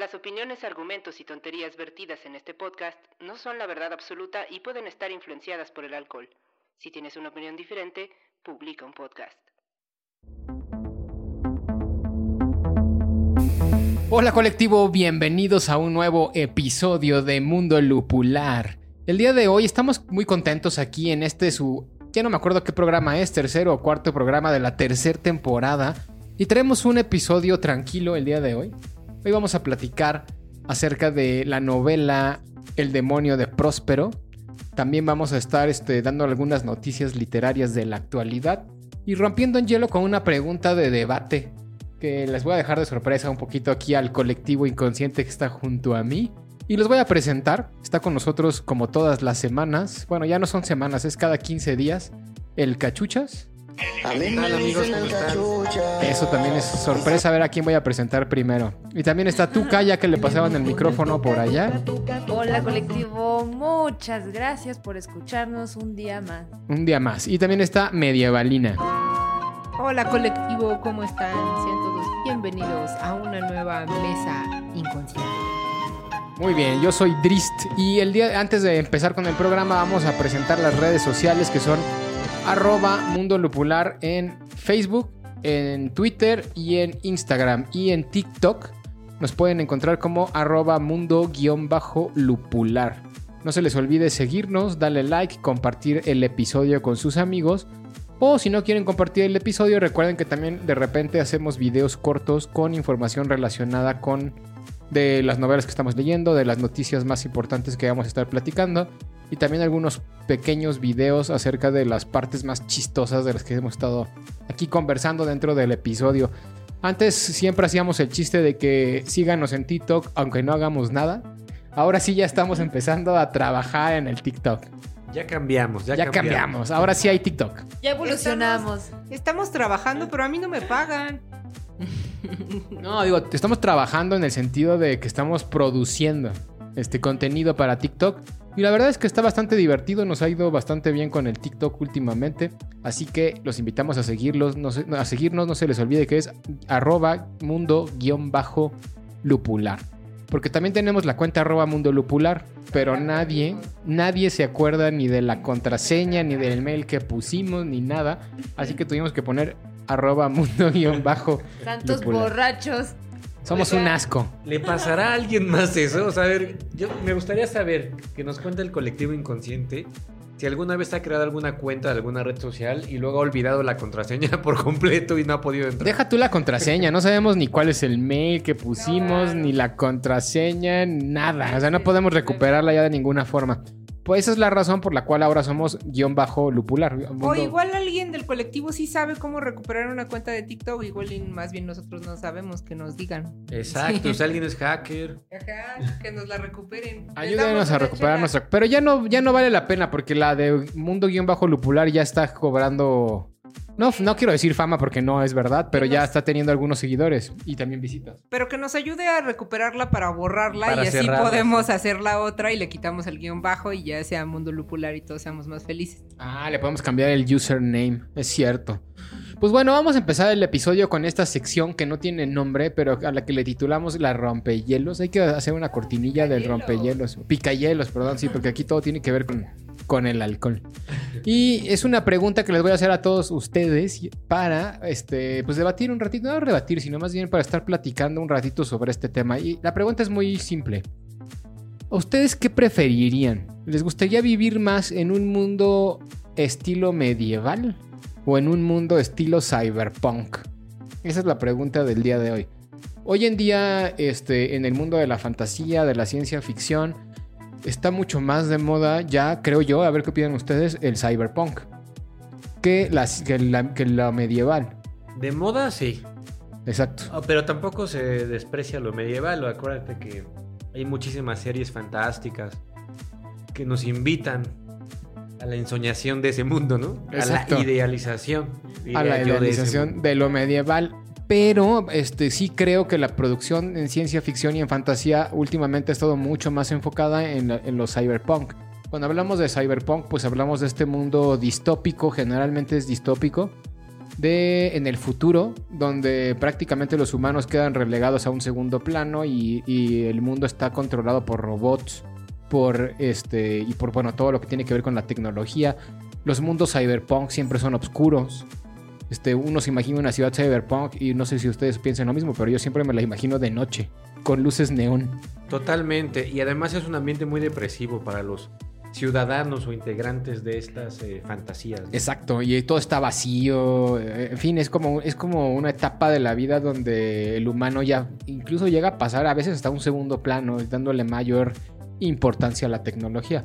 Las opiniones, argumentos y tonterías vertidas en este podcast no son la verdad absoluta y pueden estar influenciadas por el alcohol. Si tienes una opinión diferente, publica un podcast. Hola colectivo, bienvenidos a un nuevo episodio de Mundo Lupular. El día de hoy estamos muy contentos aquí en este su... Ya no me acuerdo qué programa es, tercero o cuarto programa de la tercera temporada. Y traemos un episodio tranquilo el día de hoy. Hoy vamos a platicar acerca de la novela El demonio de Próspero. También vamos a estar este, dando algunas noticias literarias de la actualidad y rompiendo en hielo con una pregunta de debate que les voy a dejar de sorpresa un poquito aquí al colectivo inconsciente que está junto a mí. Y los voy a presentar. Está con nosotros como todas las semanas. Bueno, ya no son semanas, es cada 15 días. El Cachuchas. Hola amigos? ¿Cómo están? Eso también es sorpresa a ver a quién voy a presentar primero. Y también está Tuca, ya que le pasaban el micrófono por allá. Hola colectivo, muchas gracias por escucharnos un día más. Un día más. Y también está Medievalina. Hola colectivo, ¿cómo están? Sean todos bienvenidos a una nueva mesa inconsciente. Muy bien, yo soy Drist y el día antes de empezar con el programa vamos a presentar las redes sociales que son arroba Mundo Lupular en Facebook, en Twitter y en Instagram y en TikTok. Nos pueden encontrar como arroba mundo-lupular. No se les olvide seguirnos, darle like, compartir el episodio con sus amigos. O si no quieren compartir el episodio, recuerden que también de repente hacemos videos cortos con información relacionada con de las novelas que estamos leyendo, de las noticias más importantes que vamos a estar platicando y también algunos pequeños videos acerca de las partes más chistosas de las que hemos estado aquí conversando dentro del episodio. Antes siempre hacíamos el chiste de que síganos en TikTok aunque no hagamos nada. Ahora sí ya estamos empezando a trabajar en el TikTok. Ya cambiamos, ya, Ya cambiamos. cambiamos, ahora sí hay TikTok. Ya evolucionamos. Estamos, estamos trabajando, pero a mí no me pagan. No, digo, estamos trabajando en el sentido de que estamos produciendo este contenido para TikTok. Y la verdad es que está bastante divertido, nos ha ido bastante bien con el TikTok últimamente. Así que los invitamos a seguirlos, no se- a seguirnos, no se les olvide que es arroba mundo-lupular. Porque también tenemos la cuenta arroba mundo lupular, pero nadie, nadie se acuerda ni de la contraseña, ni del mail que pusimos, ni nada. Así que tuvimos que poner arroba mundo-bajo. Tantos borrachos. Somos un asco. ¿Le pasará a alguien más eso? O sea, a ver, yo me gustaría saber que nos cuente el colectivo inconsciente si alguna vez ha creado alguna cuenta de alguna red social y luego ha olvidado la contraseña por completo y no ha podido entrar. Deja tú la contraseña, no sabemos ni cuál es el mail que pusimos, ni la contraseña, nada. O sea, no podemos recuperarla ya de ninguna forma. Pues esa es la razón por la cual ahora somos guion bajo lupular. O igual alguien del colectivo sí sabe cómo recuperar una cuenta de TikTok. Igual y más bien nosotros no sabemos que nos digan. Exacto, si alguien es hacker. Ajá, que nos la recuperen. Ayúdenos a recuperar nuestra. Pero ya no, ya no vale la pena porque la de Mundo Guión Bajo Lupular ya está cobrando. No, no quiero decir fama porque no es verdad, pero ya está teniendo algunos seguidores y también visitas. Pero que nos ayude a recuperarla para borrarla Para y así cerrarla. podemos hacer la otra y le quitamos el guion bajo y ya sea mundo lupular y todos seamos más felices. Ah, le podemos cambiar el username, es cierto. Pues bueno, vamos a empezar el episodio con esta sección que no tiene nombre, pero a la que le titulamos la rompehielos. Hay que hacer una cortinilla del rompehielos. Picahielos, perdón, sí, porque aquí todo tiene que ver con, con el alcohol. Y es una pregunta que les voy a hacer a todos ustedes para este, pues debatir un ratito, no rebatir, sino más bien para estar platicando un ratito sobre este tema. Y la pregunta es muy simple. ¿Ustedes qué preferirían? ¿Les gustaría vivir más en un mundo estilo medieval o en un mundo estilo cyberpunk? Esa es la pregunta del día de hoy. Hoy en día, este, en el mundo de la fantasía, de la ciencia ficción, está mucho más de moda, ya creo yo, a ver qué opinan ustedes, el cyberpunk. Que, la, que la medieval. De moda, sí. Exacto. Ah, Pero tampoco se desprecia lo medieval. Acuérdate que hay muchísimas series fantásticas que nos invitan a la ensoñación de ese mundo, ¿no? Exacto. A la idealización. a la de idealización de, lo medieval. Pero este, sí creo que la producción en ciencia ficción y en fantasía últimamente ha estado mucho más enfocada en, en los cyberpunk. Cuando hablamos de cyberpunk, pues hablamos de este mundo distópico, generalmente es distópico, de en el futuro, donde prácticamente los humanos quedan relegados a un segundo plano y, y el mundo está controlado por robots, por este y por bueno todo lo que tiene que ver con la tecnología. Los mundos cyberpunk siempre son oscuros. Este, uno se imagina una ciudad cyberpunk y no sé si ustedes piensan lo mismo, pero yo siempre me la imagino de noche, con luces neón. Totalmente. Y además es un ambiente muy depresivo para los ciudadanos o integrantes de estas eh, fantasías. ¿no? Exacto, y todo está vacío. eh, En fin, es como, es como una etapa de la vida donde el humano ya incluso llega a pasar a veces hasta un segundo plano, dándole mayor importancia a la tecnología.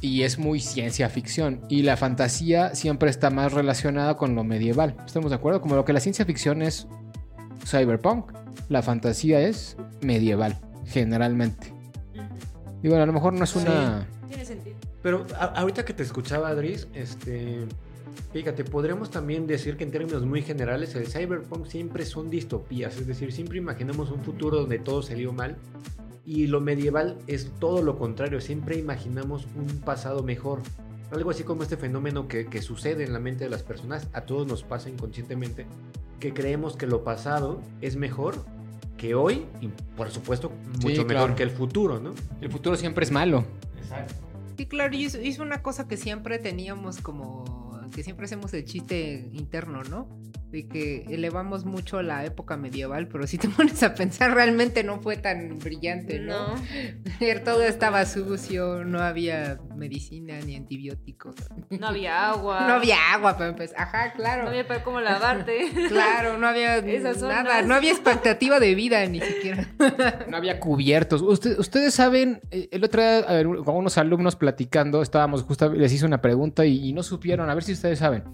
Y es muy ciencia ficción. Y la fantasía siempre está más relacionada con lo medieval. ¿Estamos de acuerdo? Como lo que la ciencia ficción es cyberpunk, la fantasía es medieval, generalmente. Digo, a lo mejor no es una... Tiene sentido. Pero a- ahorita que te escuchaba, Adris, este, fíjate, podremos también decir que en términos muy generales el cyberpunk siempre son distopías, es decir, siempre imaginamos un futuro donde todo salió mal y lo medieval es todo lo contrario, siempre imaginamos un pasado mejor. Algo así como este fenómeno que, que sucede en la mente de las personas, a todos nos pasa inconscientemente, que creemos que lo pasado es mejor que hoy y por supuesto mucho mejor claro. que el futuro, ¿no? El futuro siempre es malo. Exacto. Sí, claro, y es, es una cosa que siempre teníamos como, que siempre hacemos el chiste interno, ¿no? De que elevamos mucho la época medieval, pero si te pones a pensar, realmente no fue tan brillante, ¿no? No. Todo estaba sucio, no había medicina ni antibióticos. No había agua. No había agua para empezar. Ajá, claro. No había para cómo lavarte. Claro, no había Esas nada, no había expectativa de vida ni siquiera. No había cubiertos. Usted- ustedes saben, eh, el otro día, a ver, con unos alumnos platicando, estábamos justo, les hice una pregunta y, y no supieron, a ver si ustedes saben.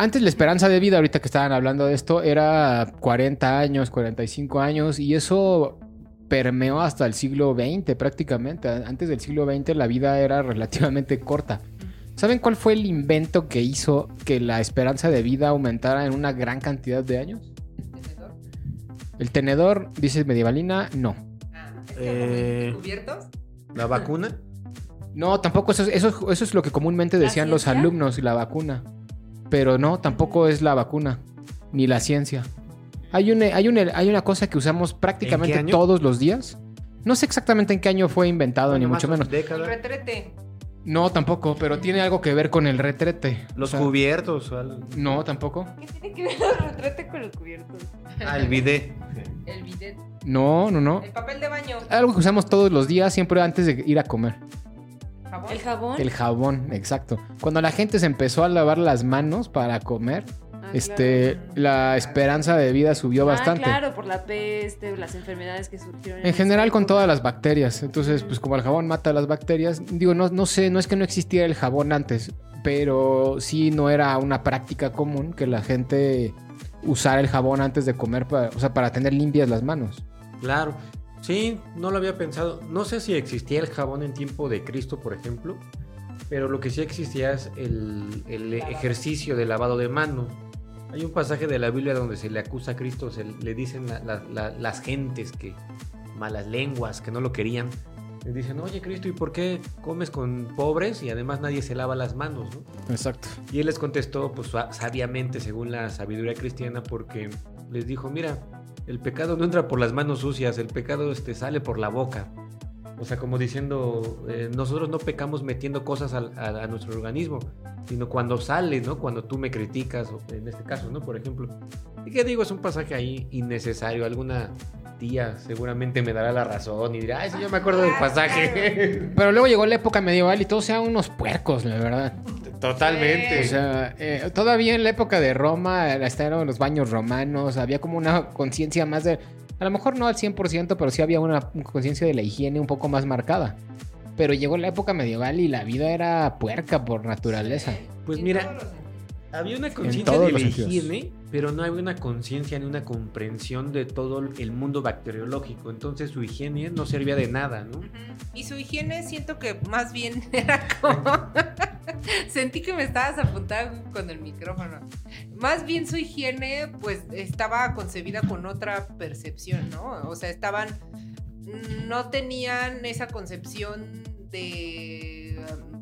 Antes la esperanza de vida, ahorita que estaban hablando de esto, era 40 años, 45 años, y eso permeó hasta el siglo XX prácticamente. Antes del siglo XX la vida era relativamente corta. ¿Saben cuál fue el invento que hizo que la esperanza de vida aumentara en una gran cantidad de años? El tenedor, dice medievalina, no. Eh, ¿Cubiertos? ¿La vacuna? No, tampoco eso, es- eso, eso es lo que comúnmente ¿La decían los alumnos la vacuna. Pero no, tampoco es la vacuna, ni la ciencia. Hay una, hay una, hay una cosa que usamos prácticamente todos los días. No sé exactamente en qué año fue inventado, ni mucho menos. El retrete. No, tampoco, pero tiene algo que ver con el retrete. Los O sea, cubiertos. o algo. No, tampoco. ¿Qué tiene que ver el retrete con los cubiertos? Ah, el bidet. El bidet. No, no, no. El papel de baño. Algo que usamos todos los días, siempre antes de ir a comer. Jabón. ¿El jabón? El jabón, exacto. Cuando la gente se empezó a lavar las manos para comer, Ah, este, claro. la esperanza de vida subió bastante. Ah, claro, por la peste, las enfermedades que surgieron. En general con todas las bacterias. Entonces, pues como el jabón mata las bacterias, digo, no, no sé, no es que no existiera el jabón antes, pero sí no era una práctica común que la gente usara el jabón antes de comer, para, o sea, para tener limpias las manos. Claro. Sí, no lo había pensado. No sé si existía el jabón en tiempo de Cristo, por ejemplo. Pero lo que sí existía es el, el ejercicio de lavado de manos. Hay un pasaje de la Biblia donde se le acusa a Cristo, se le dicen la- la- la- las gentes que malas lenguas, que no lo querían. Le dicen, oye Cristo, ¿y por qué comes con pobres y además nadie se lava las manos? ¿no? Exacto. Y él les contestó, pues sa- sabiamente, según la sabiduría cristiana, porque les dijo, mira, el pecado no entra por las manos sucias, el pecado este, sale por la boca. O sea, como diciendo, eh, nosotros no pecamos metiendo cosas a, a nuestro organismo, sino cuando sale, ¿no? Cuando tú me criticas, en este caso, ¿no? Por ejemplo. Y que digo, es un pasaje ahí innecesario. Alguna tía seguramente me dará la razón y dirá, ay, sí, yo me acuerdo del pasaje. Pero luego llegó la época medieval y todos eran unos puercos, la verdad. Totalmente. O sea, eh, todavía en la época de Roma, estaban los baños romanos, había como una conciencia más de... A lo mejor no al 100%, pero sí había una conciencia de la higiene un poco más marcada. Pero llegó la época medieval y la vida era puerca por naturaleza. Pues mira. Había una conciencia de la higiene, pero no había una conciencia ni una comprensión de todo el mundo bacteriológico. Entonces su higiene no servía de nada, ¿no? Y su higiene siento que más bien era como... Sentí que me estabas apuntando con el micrófono. Más bien su higiene pues estaba concebida con otra percepción, ¿no? O sea, estaban... No tenían esa concepción de...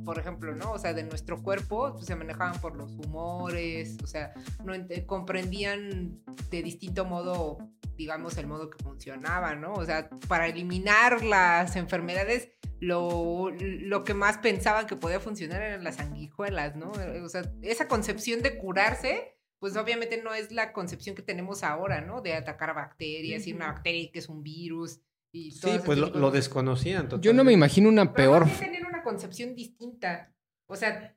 Por ejemplo, ¿no? O sea, de nuestro cuerpo, pues, se manejaban por los humores, o sea, no comprendían de distinto modo digamos, el modo que funcionaba, ¿no? O sea, para eliminar las enfermedades, lo, lo que más pensaban que podía funcionar eran las sanguijuelas, ¿no? O sea, esa concepción de curarse, pues obviamente no es la concepción que tenemos ahora, ¿no? De atacar bacterias y una bacteria que es un virus y Sí, pues lo, desconocían Yo no me totalmente. imagino una Pero peor. tenían una concepción distinta. O sea,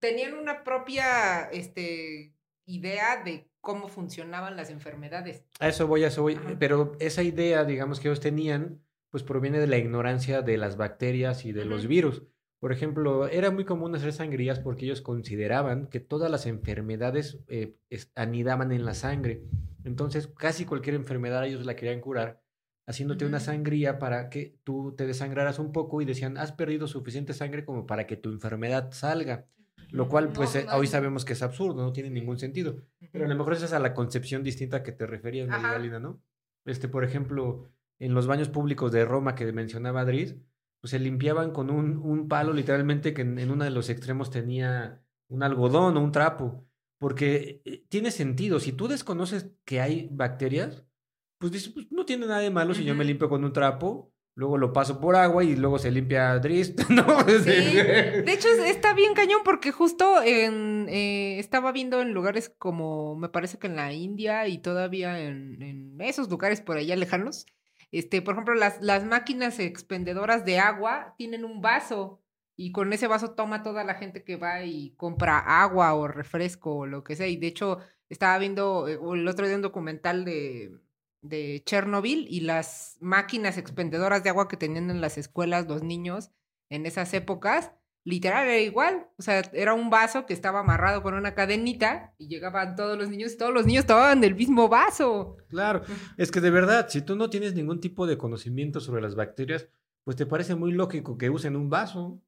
tenían una propia este, idea de cómo funcionaban las enfermedades. A eso voy, a eso voy. Ajá. Pero esa idea, digamos, que ellos tenían, pues proviene de la ignorancia de las bacterias y de los virus. Por ejemplo, era muy común hacer sangrías porque ellos consideraban que todas las enfermedades eh, anidaban en la sangre. Entonces, casi cualquier enfermedad ellos la querían curar haciéndote una sangría para que tú te desangraras un poco y decían, has perdido suficiente sangre como para que tu enfermedad salga. Lo cual, pues, No, eh, hoy sabemos que es absurdo, no tiene ningún sentido. Pero a lo mejor esa es a la concepción distinta que te referías. Magdalena, ¿no? Este, por ejemplo, en los baños públicos de Roma que mencionaba Adris, pues se limpiaban con un, un palo literalmente que en, en uno de los extremos tenía un algodón o un trapo. Porque eh, tiene sentido, si tú desconoces que hay bacterias, pues dices, pues no tiene nada de malo si yo me limpio con un trapo, luego lo paso por agua y luego se limpia Adris, ¿no? Sí, de hecho es- está bien cañón porque justo en, eh, estaba viendo en lugares como, me parece que en la India y todavía en, en esos lugares por allá lejanos, este, por ejemplo, las, las máquinas expendedoras de agua tienen un vaso y con ese vaso toma toda la gente que va y compra agua o refresco o lo que sea. Y de hecho, estaba viendo eh, el otro día un documental de, de Chernobyl y las máquinas expendedoras de agua que tenían en las escuelas los niños en esas épocas, literal era igual. O sea, era un vaso que estaba amarrado con una cadenita y llegaban todos los niños y todos los niños tomaban del mismo vaso. Claro, es que de verdad, si tú no tienes ningún tipo de conocimiento sobre las bacterias, pues te parece muy lógico que usen un vaso,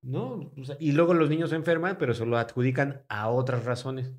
¿no? O sea, y luego los niños se enferman, pero se lo adjudican a otras razones.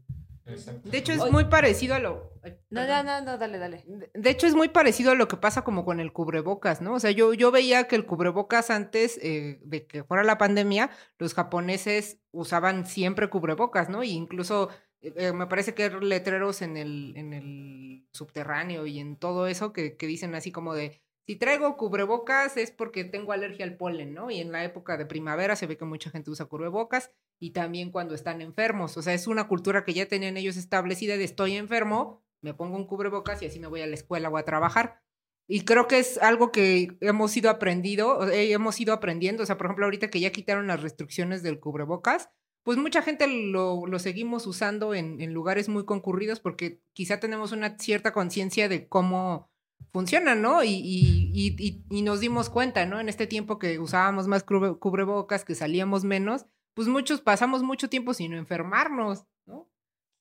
De hecho, es Oye. muy parecido a lo. No, no, no, no, dale, dale. De- hecho, es muy parecido a lo que pasa como con el cubrebocas, ¿no? O sea, yo, yo veía que el cubrebocas antes eh, de que fuera la pandemia, los japoneses usaban siempre cubrebocas, ¿no? Y incluso eh, eh, me parece que hay letreros en el, en el subterráneo y en todo eso que, que dicen así como de, si traigo cubrebocas es porque tengo alergia al polen, ¿no? Y en la época de primavera se ve que mucha gente usa cubrebocas y también cuando están enfermos. O sea, es una cultura que ya tenían ellos establecida de estoy enfermo, me pongo un cubrebocas y así me voy a la escuela o a trabajar. Y creo que es algo que hemos ido aprendido, eh, hemos ido aprendiendo. O sea, por ejemplo, ahorita que ya quitaron las restricciones del cubrebocas, pues mucha gente lo, seguimos usando en lugares muy concurridos porque quizá tenemos una cierta conciencia de cómo funciona, ¿no? Y, y, y, y- y nos dimos cuenta, ¿no? En este tiempo que usábamos más cubre- cubrebocas, que salíamos menos, pues muchos pasamos mucho tiempo sin enfermarnos, ¿no?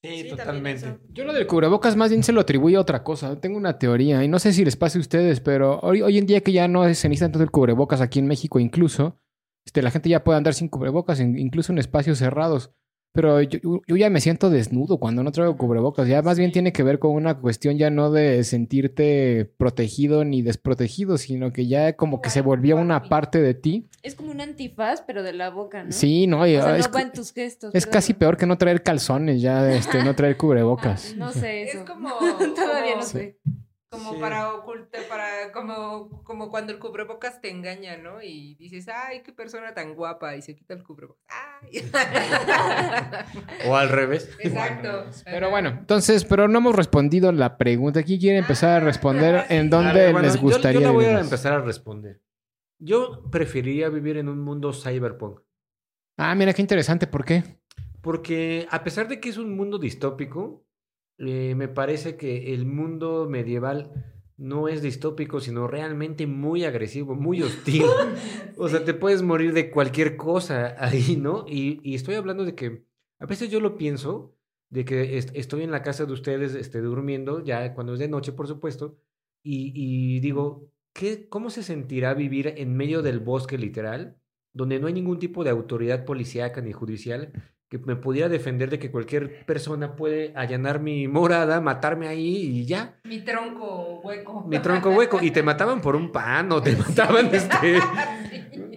Sí, Sí, totalmente. Yo lo del cubrebocas más bien se lo atribuyo a otra cosa. Tengo una teoría y no sé si les pase a ustedes, pero hoy, hoy en día que ya no se necesita tanto el cubrebocas aquí en México incluso, este, la gente ya puede andar sin cubrebocas, in- incluso en espacios cerrados. Pero yo, yo- ya me siento desnudo cuando no traigo cubrebocas. Ya más bien tiene que ver con una cuestión ya no de sentirte protegido ni desprotegido, sino que ya como que se volvió una parte de ti. Es como un antifaz, pero de la boca, ¿no? Sí, no, y, O sea, es, no va en tus gestos. es perdón. casi peor que no traer calzones, ya este, no traer cubrebocas. No sé eso. Es como... Todavía no sé. Como Sí. para ocultar, para, como, como cuando el cubrebocas te engaña, ¿no? Y dices, ay, qué persona tan guapa, y se quita el cubrebocas. Ay. O al revés. Exacto. Pero bueno, entonces, pero no hemos respondido la pregunta. ¿Quién quiere empezar a responder Ah, en sí. dónde A ver, bueno, les yo- gustaría Yo, la voy a empezar a responder. Yo preferiría vivir en un mundo cyberpunk. Ah, mira qué interesante, ¿por qué? Porque a pesar de que es un mundo distópico, eh, me parece que el mundo medieval no es distópico, sino realmente muy agresivo, muy hostil. O sea, te puedes morir de cualquier cosa ahí, ¿no? Y, y estoy hablando de que A veces yo lo pienso de que est- estoy en la casa de ustedes este, durmiendo, ya cuando es de noche, por supuesto, y, y digo, ¿qué, ¿cómo se sentirá vivir en medio del bosque literal, donde no hay ningún tipo de autoridad policíaca ni judicial que me pudiera defender de que cualquier persona puede allanar mi morada, matarme ahí y ya? Mi tronco hueco. Mi tronco hueco. Y te mataban por un pan o te mataban este...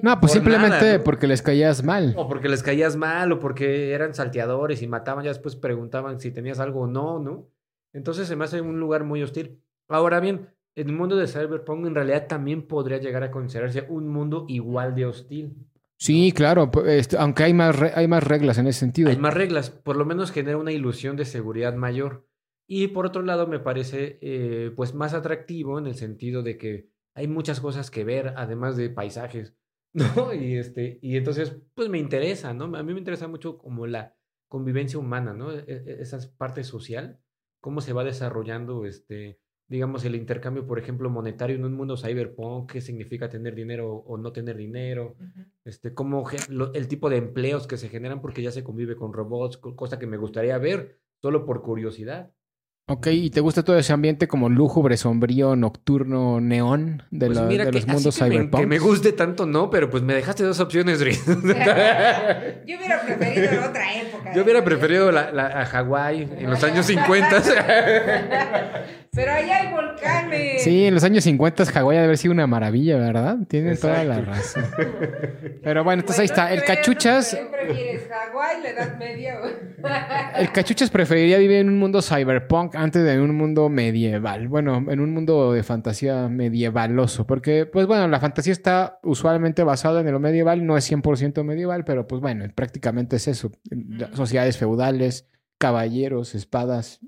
No, pues Por simplemente porque les caías mal. O porque les caías mal, o porque eran salteadores y mataban, ya después preguntaban si tenías algo o no, ¿no? Entonces se me hace un lugar muy hostil. Ahora bien, el mundo de Cyberpunk en realidad también podría llegar a considerarse un mundo igual de hostil. Sí, claro, este, aunque hay más, hay más reglas en ese sentido. Hay más reglas, por lo menos genera una ilusión de seguridad mayor. Y por otro lado, me parece eh, pues más atractivo en el sentido de que hay muchas cosas que ver, además de paisajes, ¿no? Y, este, y entonces, pues me interesa, ¿no? A mí me interesa mucho como la convivencia humana, ¿no? E- e- Esa parte social, cómo se va desarrollando, este, digamos, el intercambio, por ejemplo, monetario en un mundo cyberpunk, qué significa tener dinero o no tener dinero, este, cómo lo- el tipo de empleos que se generan porque ya se convive con robots, co- cosa que me gustaría ver solo por curiosidad. Ok, ¿y te gusta todo ese ambiente como lúgubre, sombrío, nocturno, neón de, Pues la- mira de que, los mundos así que me, cyberpunk? que me guste tanto, no, pero pues me dejaste dos opciones, Riz. Yo hubiera preferido otra época. Yo hubiera preferido la, la- a Hawái en los años 50. Pero allá hay volcanes. Sí, en los años 50 Hawái ha de haber sido una maravilla, ¿verdad? Tienen toda la razón. Pero bueno, entonces ahí está. El ¿qué- cachuchas, ¿Qué prefieres, Hawái, la Edad Media? el cachuchas preferiría vivir en un mundo cyberpunk antes de un mundo medieval. Bueno, en un mundo de fantasía medievaloso. Porque, pues bueno, la fantasía está usualmente basada en lo medieval. No es 100% medieval, pero pues bueno, prácticamente es eso. Sociedades feudales, caballeros, espadas,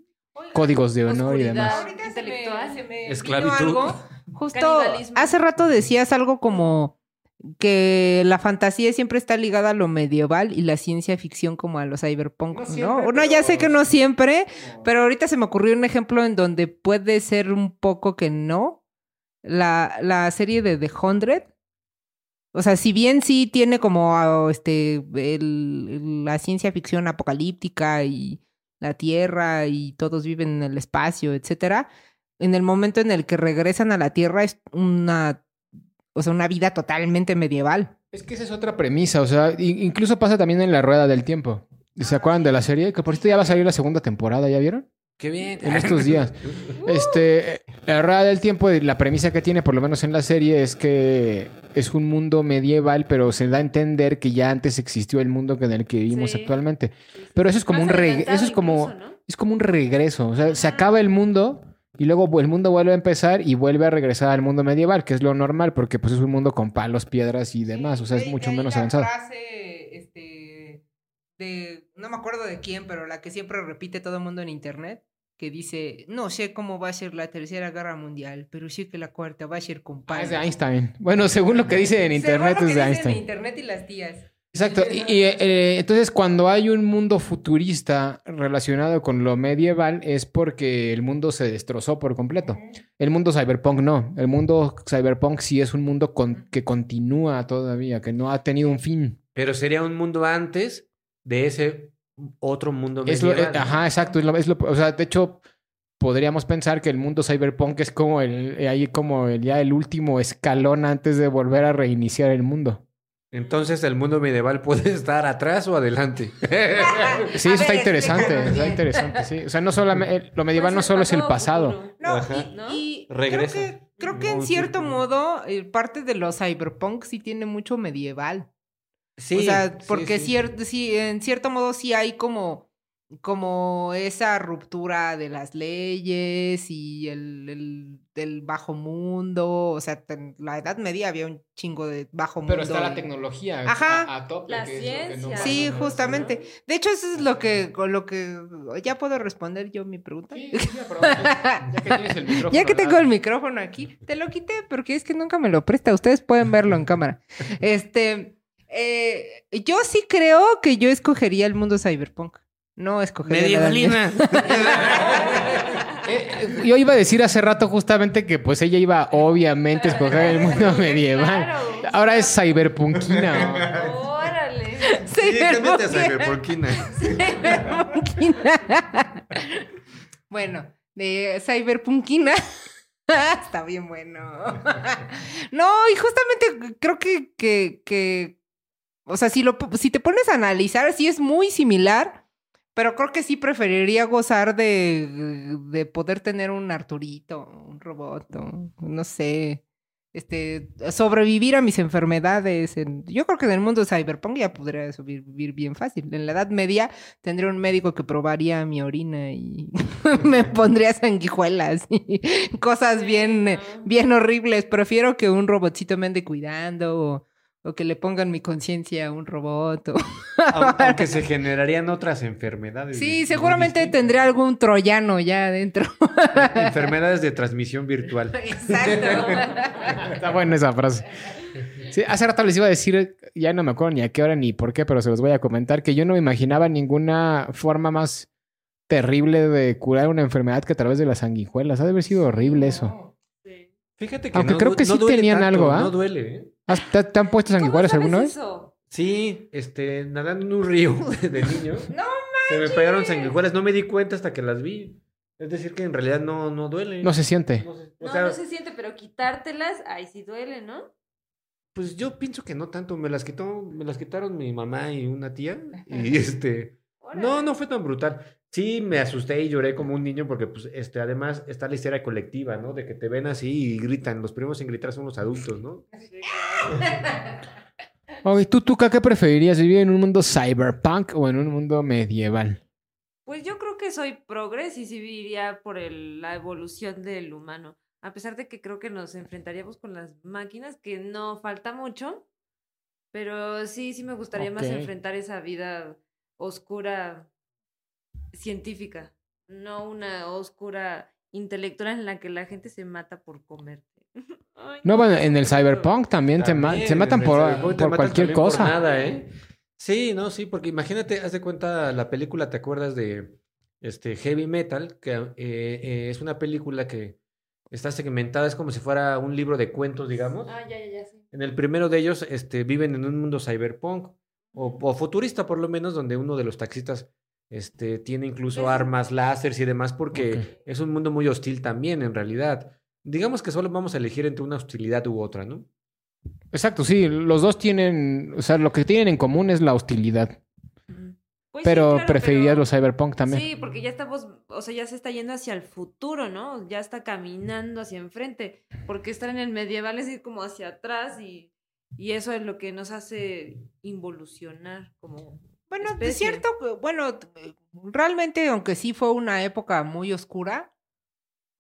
códigos de honor y demás. Intelectual. se me Esclavitud. algo. Justo hace rato decías algo como que la fantasía siempre está ligada a lo medieval y la ciencia ficción como a lo cyberpunk, No ¿no? siempre, No, ya sé que no siempre, pero ahorita se me ocurrió un ejemplo en donde puede ser un poco que no. La, la serie de The Hundred. O sea, si bien sí tiene como ah, este el- la ciencia ficción apocalíptica y la Tierra y todos viven en el espacio, etcétera, en el momento en el que regresan a la Tierra es una o sea, una vida totalmente medieval. Es que esa es otra premisa, o sea, incluso pasa también en la rueda del tiempo. ¿Se acuerdan de la serie? Que por cierto ya va a salir la segunda temporada, ¿ya vieron? Qué bien. En estos días. Este, la rueda del tiempo, la premisa que tiene, por lo menos en la serie, es que es un mundo medieval, pero se da a entender que ya antes existió el mundo en el que vivimos Sí. actualmente. Pero eso es como Más un reg- adelantado eso es como incluso, ¿no? es como un regreso, o sea, se acaba el mundo y luego el mundo vuelve a empezar y vuelve a regresar al mundo medieval, que es lo normal porque pues es un mundo con palos, piedras y demás, o sea, es mucho menos avanzado. frase, este, de, no me acuerdo de quién, pero la que siempre repite todo el mundo en internet, que dice, no sé cómo va a ser la tercera guerra mundial, pero sí que la cuarta va a ser con Ah, es de palos". Einstein. Bueno, según lo que dice en Según internet es de Einstein. En internet y las tías. Exacto. Y, y, eh, entonces cuando hay un mundo futurista relacionado con lo medieval es porque el mundo se destrozó por completo. El mundo cyberpunk no. El mundo cyberpunk sí es un mundo con- que continúa todavía, que no ha tenido un fin. Pero sería un mundo antes de ese otro mundo Es lo- medieval. eh, ajá, exacto. es lo- es lo- o sea, de hecho, podríamos pensar que el mundo cyberpunk es como el, eh, ahí como el, ya el último escalón antes de volver a reiniciar el mundo. Entonces, ¿el mundo medieval puede estar atrás o adelante? Sí, eso está interesante, está interesante, sí. O sea, no solamente lo medieval Puede no solo es el pasado. No, Ajá. y, y Regresa. creo que, creo que en cierto modo, eh, parte de los cyberpunk sí tiene mucho medieval. Sí. o sea, porque sí. cier- sí, en cierto modo sí hay como, como esa ruptura de las leyes y el, el, del bajo mundo. O sea, en la Edad Media había un chingo de bajo mundo. Pero está la tecnología Ajá. a, a tope. La que es lo que no ciencia. Sí, eso, justamente. De hecho, eso es lo que, con lo que ya puedo responder yo mi pregunta. ya, ya que tienes el micrófono. Ya que tengo el micrófono aquí, te lo quité porque es que nunca me lo presta. Ustedes pueden verlo en cámara. Este, eh, yo sí creo que yo escogería el mundo cyberpunk. No escogería. Medievalina. Eh, eh, yo iba a decir hace rato justamente que pues ella iba obviamente a escoger el mundo medieval. Claro. Ahora es cyberpunkina. ¿no? Órale. Sí, Cyberpunkina. Cyberpunkina. Cyberpunkina. bueno, de Cyberpunkina. Está bien bueno. no, y justamente creo que, que, que o sea, si, lo, si te pones a analizar, sí es muy similar, pero creo que sí preferiría gozar de, de poder tener un Arturito, un robot, no sé, este, sobrevivir a mis enfermedades. En- yo creo que en el mundo cyberpunk ya podría sobrevivir bien fácil. En la Edad Media tendría un médico que probaría mi orina y me pondría sanguijuelas y cosas bien, bien horribles. Prefiero que un robotcito me ande cuidando o, o que le pongan mi conciencia a un robot. o- Aunque se generarían otras enfermedades. Sí, seguramente tendría algún troyano ya adentro. Enfermedades de transmisión virtual. Exacto. Está buena esa frase. Sí, hace rato les iba a decir, ya no me acuerdo ni a qué hora ni por qué, pero se los voy a comentar, que yo no me imaginaba ninguna forma más terrible de curar una enfermedad que a través de las sanguijuelas. Ha de haber sido horrible eso. Fíjate que Aunque no, creo que no sí duele tenían tanto, algo, ¿ah? No duele, ¿eh? ¿Has- ¿Te, te han puesto sanguijuelas ¿Cómo alguna vez? eso? Sí, este, nadando en un río de niño. ¡No Se me pegaron sanguijuelas, no me di cuenta hasta que las vi. Es decir, que en realidad no, no duele. No se siente. No sé, o No, sea, no se siente, pero quitártelas, ahí sí duele, ¿no? Pues yo pienso que no tanto. Me las quitó, me las quitaron mi mamá y una tía. Y este. Órale. No, no fue tan brutal. Sí, me asusté y lloré como un niño porque, pues, este, además está la histeria colectiva, ¿no? De que te ven así y gritan. Los primeros en gritar son los adultos, ¿no? Sí, claro. Oye, ¿tú, Tuca, qué preferirías? ¿Vivir en un mundo cyberpunk o en un mundo medieval? Pues yo creo que soy progres y sí iría por el- la evolución del humano. A pesar de que creo que nos enfrentaríamos con las máquinas, que no falta mucho, pero sí, sí me gustaría más enfrentar esa vida oscura científica, no una oscura intelectual en la que la gente se mata por comerte. Ay, No, bueno, en el cyberpunk también, se, ma- También, se matan por, matan cualquier también por cosa. nada, ¿eh? Sí, no, sí, porque imagínate, haz de cuenta la película, ¿te acuerdas de este Heavy Metal? Que eh, eh, es una película que está segmentada, es como si fuera un libro de cuentos, digamos. Ah, ya, ya, ya, sí. En el primero de ellos este, viven en un mundo cyberpunk o, o futurista por lo menos, donde uno de los taxistas este, tiene incluso armas, láseres y demás, porque es un mundo muy hostil también en realidad. Digamos que solo vamos a elegir entre una hostilidad u otra, ¿no? Exacto, sí, los dos tienen, o sea, lo que tienen en común es la hostilidad. Pues sí, pero claro, preferirías pero- los cyberpunk también. Sí, porque ya estamos, o sea, ya se está yendo hacia el futuro, ¿no? Ya está caminando hacia enfrente, porque estar en el medieval es ir como hacia atrás y, y eso es lo que nos hace involucionar como Bueno, de especie. cierto, eh, bueno, t- realmente, aunque sí fue una época muy oscura,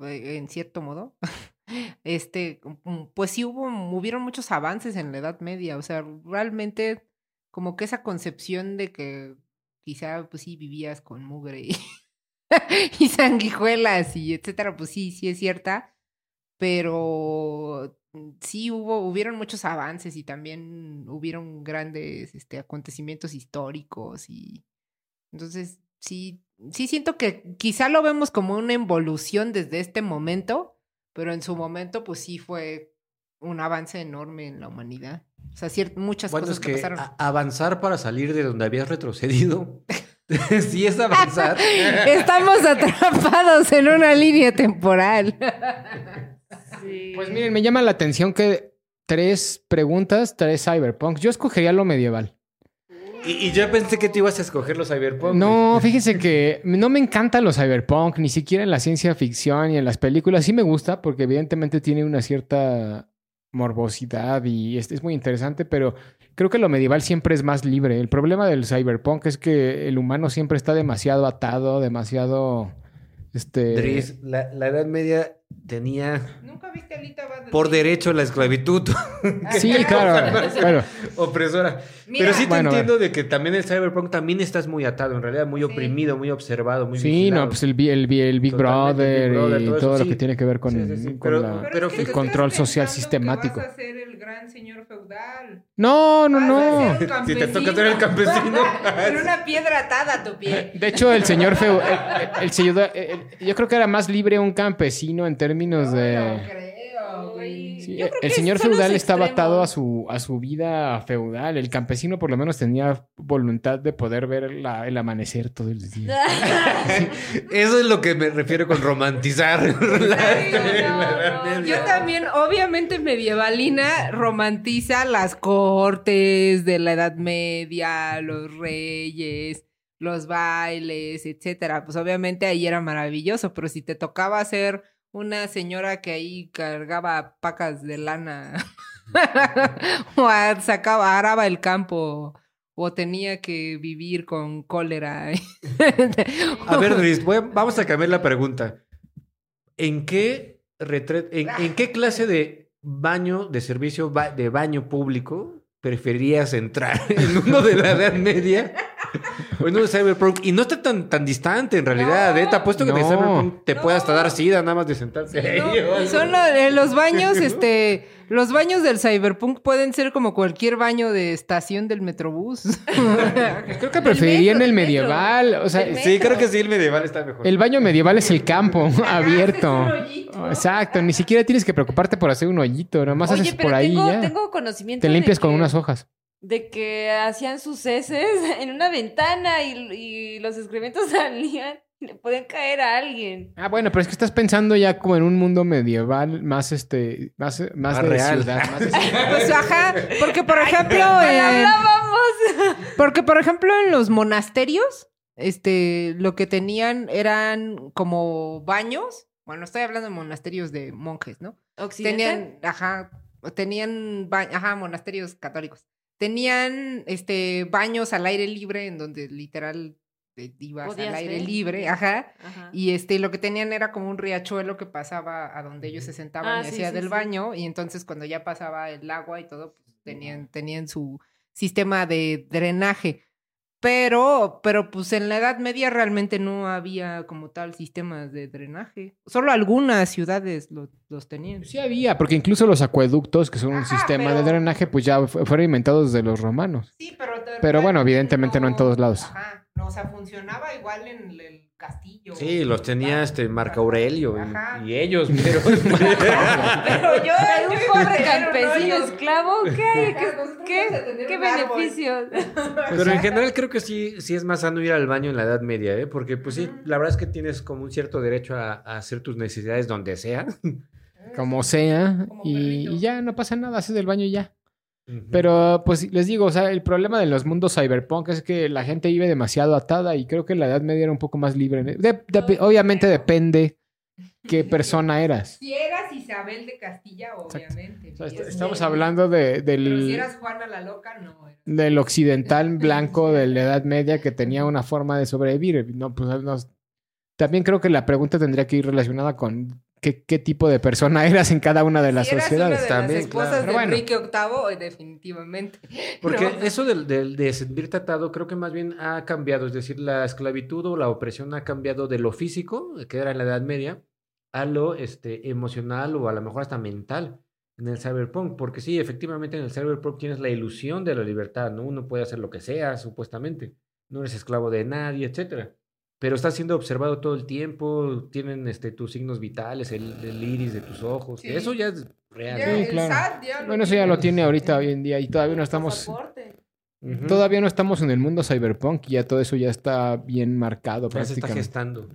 eh, en cierto modo, este, mm, pues sí hubo, hubieron muchos avances en la Edad Media, o sea, realmente como que esa concepción de que quizá, pues sí, vivías con mugre y, y sanguijuelas y etcétera, pues sí, sí es cierta, pero mm, sí hubo, hubieron muchos avances y también hubieron grandes este, acontecimientos históricos y entonces sí, sí siento que quizá lo vemos como una evolución desde este momento, pero en su momento pues sí fue un avance enorme en la humanidad. O sea, cier- muchas Bueno, cosas es que, que pasaron. avanzar para salir de donde habías retrocedido. sí es avanzar. Estamos atrapados en una línea temporal. Sí. Pues miren, me llama la atención que tres preguntas, tres cyberpunk. Yo escogería lo medieval. y, y yo pensé que te ibas a escoger los cyberpunk. No, fíjense que no me encantan los cyberpunk, ni siquiera en la ciencia ficción y en las películas. Sí me gusta porque evidentemente tiene una cierta morbosidad y es, es muy interesante, pero creo que lo medieval siempre es más libre. El problema del cyberpunk es que el humano siempre está demasiado atado, demasiado... Este... Dries, la, la Edad Media tenía ¿Nunca viste Alita Battle? por derecho la esclavitud Sí, claro. Bueno, opresora. Mira. Pero sí te Bueno, a entiendo de que también el cyberpunk también estás muy atado, en realidad muy Sí. oprimido, muy observado, muy sí, vigilado. no, pues el, el, el Big Brother, Big Brother, y todo todo, eso, lo sí. que tiene que ver con, Sí, sí, sí, con pero- la- pero es que el control social que sistemático. Vas a ser el gran señor feudal. No, no, Vas no. a Si te toca ser el campesino. Con una piedra atada a tu pie. De hecho, el señor feu, el, el- el señor- el- el- yo creo que era más libre un campesino en términos No, de... no creo. Güey. Sí, Yo creo el que señor feudal estaba atado a su, a su vida feudal. El campesino por lo menos tenía voluntad de poder ver la- el amanecer todo el día. Eso es lo que me refiero con romantizar. la, no, no. Yo también, obviamente, medievalina romantiza las cortes de la Edad Media, los reyes, los bailes, etcétera. Pues obviamente ahí era maravilloso, pero si te tocaba ser una señora que ahí cargaba pacas de lana o sacaba, araba el campo o tenía que vivir con cólera. A ver, Luis, voy vamos a cambiar la pregunta. ¿En qué, en, en qué clase de baño, de servicio de baño público preferirías entrar? ¿En uno de la Edad Media? ¿O en uno de Cyberpunk? Y no está tan, tan distante en realidad, ¿eh? Te apuesto que de No. Cyberpunk te No. puede hasta dar sida nada más de sentarse. No, son lo- los baños, este, los baños del cyberpunk pueden ser como cualquier baño de estación del metrobús. Creo que preferirían metro, el medieval. O sea, Sí, creo que sí, el medieval está mejor. el baño medieval es el campo abierto. un hoyito. Exacto, ni siquiera tienes que preocuparte por hacer un hoyito, nomás Oye, haces pero por ahí tengo, ya. tengo conocimiento Te de limpias con que- unas hojas. de que hacían sus heces en una ventana y, y los excrementos salían. Le pueden caer a alguien. Ah, bueno, pero es que estás pensando ya como en un mundo medieval más este, más, más, Más de real. ciudad, más de- Pues ajá, porque por ejemplo, ¡Mal en- hablábamos! porque por ejemplo en los monasterios, este, lo que tenían eran como baños. Bueno, estoy hablando de monasterios de monjes, ¿no? Occidental. Tenían, ajá, tenían, ajá, monasterios católicos. Tenían, este, baños al aire libre en donde literal te ibas al aire ver. libre, ajá. Ajá. Y este, lo que tenían era como un riachuelo que pasaba a donde ellos se sentaban Ah, y sí, hacía sí, del sí. baño. Y entonces cuando ya pasaba el agua y todo, pues tenían, tenían su sistema de drenaje. Pero, pero pues en la Edad Media realmente no había como tal sistemas de drenaje. Solo algunas ciudades lo- los tenían. Sí había, porque incluso los acueductos, que son un sistema pero- de drenaje, pues ya fu- fueron inventados desde los romanos. Sí, pero... Pero bueno, evidentemente no en todos lados. Ajá, no, o sea, funcionaba igual en el castillo. Sí, los tenía este Marco Aurelio y- ellos, pero... Pero yo... Hay un pobre campesino esclavo. ¿Qué? ¿Qué, beneficios? Pero en general creo que sí, sí es más sano ir al baño en la Edad Media, ¿eh? Porque pues sí, la verdad es que tienes como un cierto derecho a, a hacer tus necesidades donde sea. Como sea, Como y, perrito. y ya no pasa nada, haces del baño y ya. Pero pues les digo, o sea, el problema de los mundos cyberpunk es que la gente vive demasiado atada y creo que la Edad Media era un poco más libre. De- de- obviamente depende qué persona eras. Si eras Isabel de Castilla, obviamente. O sea, Y est- es estamos hablando de- Pero si del, eras Juana la loca, no. era- del occidental blanco de la Edad Media que tenía una forma de sobrevivir. No, pues, nos- también creo que la pregunta tendría que ir relacionada con qué, qué tipo de persona eras en cada una de las si eras sociedades. una de También, las esposas claro. de bueno. Enrique VIII, definitivamente. Porque No. eso del, del- de sentir tratado creo que más bien ha cambiado, es decir, la esclavitud o la opresión ha cambiado de lo físico, que era en la Edad Media, a lo este, emocional o a lo mejor hasta mental en el cyberpunk, porque sí, efectivamente en el cyberpunk tienes la ilusión de la libertad, ¿no? Uno puede hacer lo que sea, supuestamente, no eres esclavo de nadie, etcétera. Pero estás siendo observado todo el tiempo, tienen este, tus signos vitales, el, el iris de tus ojos, Sí. eso ya es real. Ya, claro. SAT ya Bueno, eso ya lo tiene. ahorita hoy en día y todavía no estamos... Todavía no estamos en el mundo cyberpunk y ya todo eso ya está bien marcado Ya se está gestando.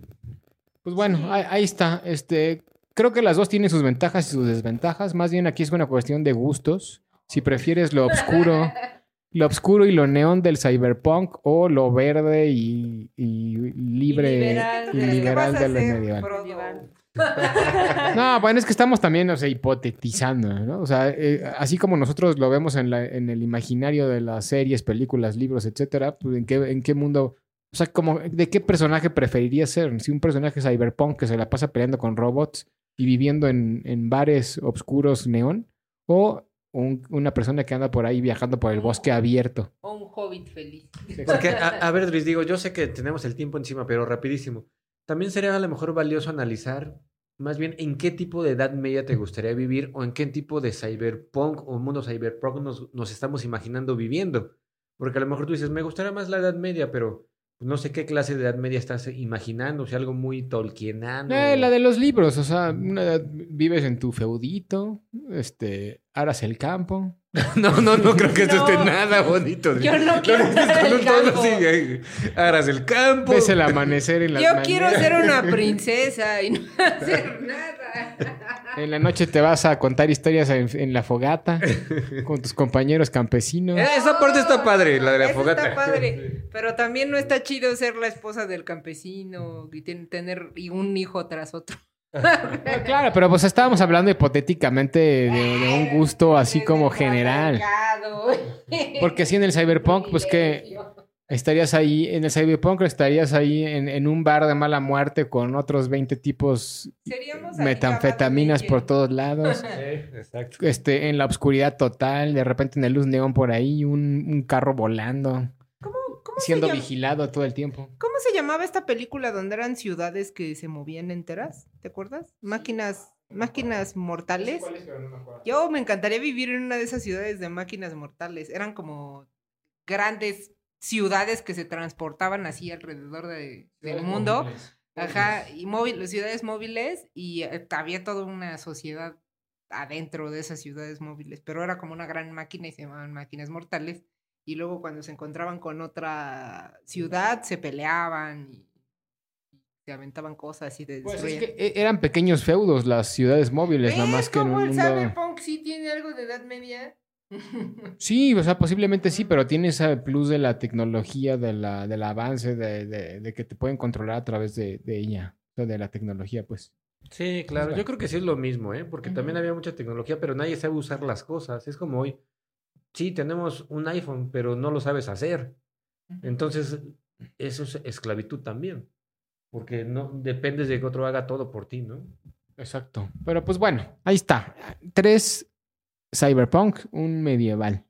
Pues bueno, Sí. ahí, ahí está. Este, creo que las dos tienen sus ventajas y sus desventajas. Más bien aquí es una cuestión de gustos. Si prefieres lo oscuro, lo oscuro y lo neón del cyberpunk o lo verde y, y libre Y y liberal. liberal, ¿Qué vas a de. No, bueno, es que estamos también, o sea, hipotetizando, ¿no? O sea, eh, así como nosotros lo vemos en, la, en el imaginario de las series, películas, libros, etcétera, pues, ¿en qué, en qué mundo, o sea, como, ¿de qué personaje preferirías ser? Si un personaje cyberpunk que se la pasa peleando con robots y viviendo en, en bares oscuros neón, o un- una persona que anda por ahí viajando por el bosque abierto. O un hobbit feliz. Porque, a, a ver, Luis, digo, yo sé que tenemos el tiempo encima, pero rapidísimo. También sería a lo mejor valioso analizar más bien en qué tipo de edad media te gustaría vivir o en qué tipo de cyberpunk o mundo cyberpunk nos, nos estamos imaginando viviendo. Porque a lo mejor tú dices, me gustaría más la edad media, pero no sé qué clase de edad media estás imaginando, o sea, algo muy tolkienano. Eh, la de los libros, o sea, una vives en tu feudito, este, aras el campo. No, no, no creo que eso No. esté nada bonito. Yo no quiero es arar con el campo. así, Aras el campo. Ves el amanecer en las Yo quiero ser una princesa y no hacer nada. En la noche te vas a contar historias en, en la fogata con tus compañeros campesinos. Eh, Esa parte está padre, la de la Eso fogata. Está padre. Pero también no está chido ser la esposa del campesino y ten- tener y un hijo tras otro. Ah, Claro, pero pues estábamos hablando hipotéticamente de, de un gusto así como general. Porque si en el cyberpunk, pues que estarías ahí, en el cyberpunk estarías ahí en, en un bar de mala muerte con otros 20 tipos metanfetaminas por todos lados. Sí, exacto. Este, en la oscuridad total, de repente en el luz neón por ahí, un, un carro volando, ¿Cómo, cómo se siendo llama- vigilado todo el tiempo. ¿Cómo se llamaba esta película donde eran ciudades que se movían enteras? ¿Te acuerdas? Máquinas, máquinas mortales. Yo me encantaría vivir en una de esas ciudades de máquinas mortales. Eran como grandes ciudades que se transportaban así alrededor de- del mundo. Ajá, y móviles, ciudades móviles y eh, había toda una sociedad adentro de esas ciudades móviles, pero era como una gran máquina y se llamaban máquinas mortales. Y luego cuando se encontraban con otra ciudad se peleaban y se aventaban cosas y de Pues es que e- eran pequeños feudos las ciudades móviles, nada ¿Ves más que en un el mundo... cyberpunk sí tiene algo de edad media? Sí, o sea, posiblemente sí, pero tiene ese plus de la tecnología, de la, del avance, de, de- de que te pueden controlar a través de, de ella, o sea, de la tecnología, pues. Sí, claro. Bueno. Yo creo que sí es lo mismo, ¿eh? Porque también había mucha tecnología, pero nadie sabe usar las cosas. Es como hoy. Sí, tenemos un iPhone, pero no lo sabes hacer. Entonces, eso es esclavitud también. Porque no dependes de que otro haga todo por ti, ¿no? Exacto. Pero pues bueno, ahí está. Tres cyberpunk, un medieval.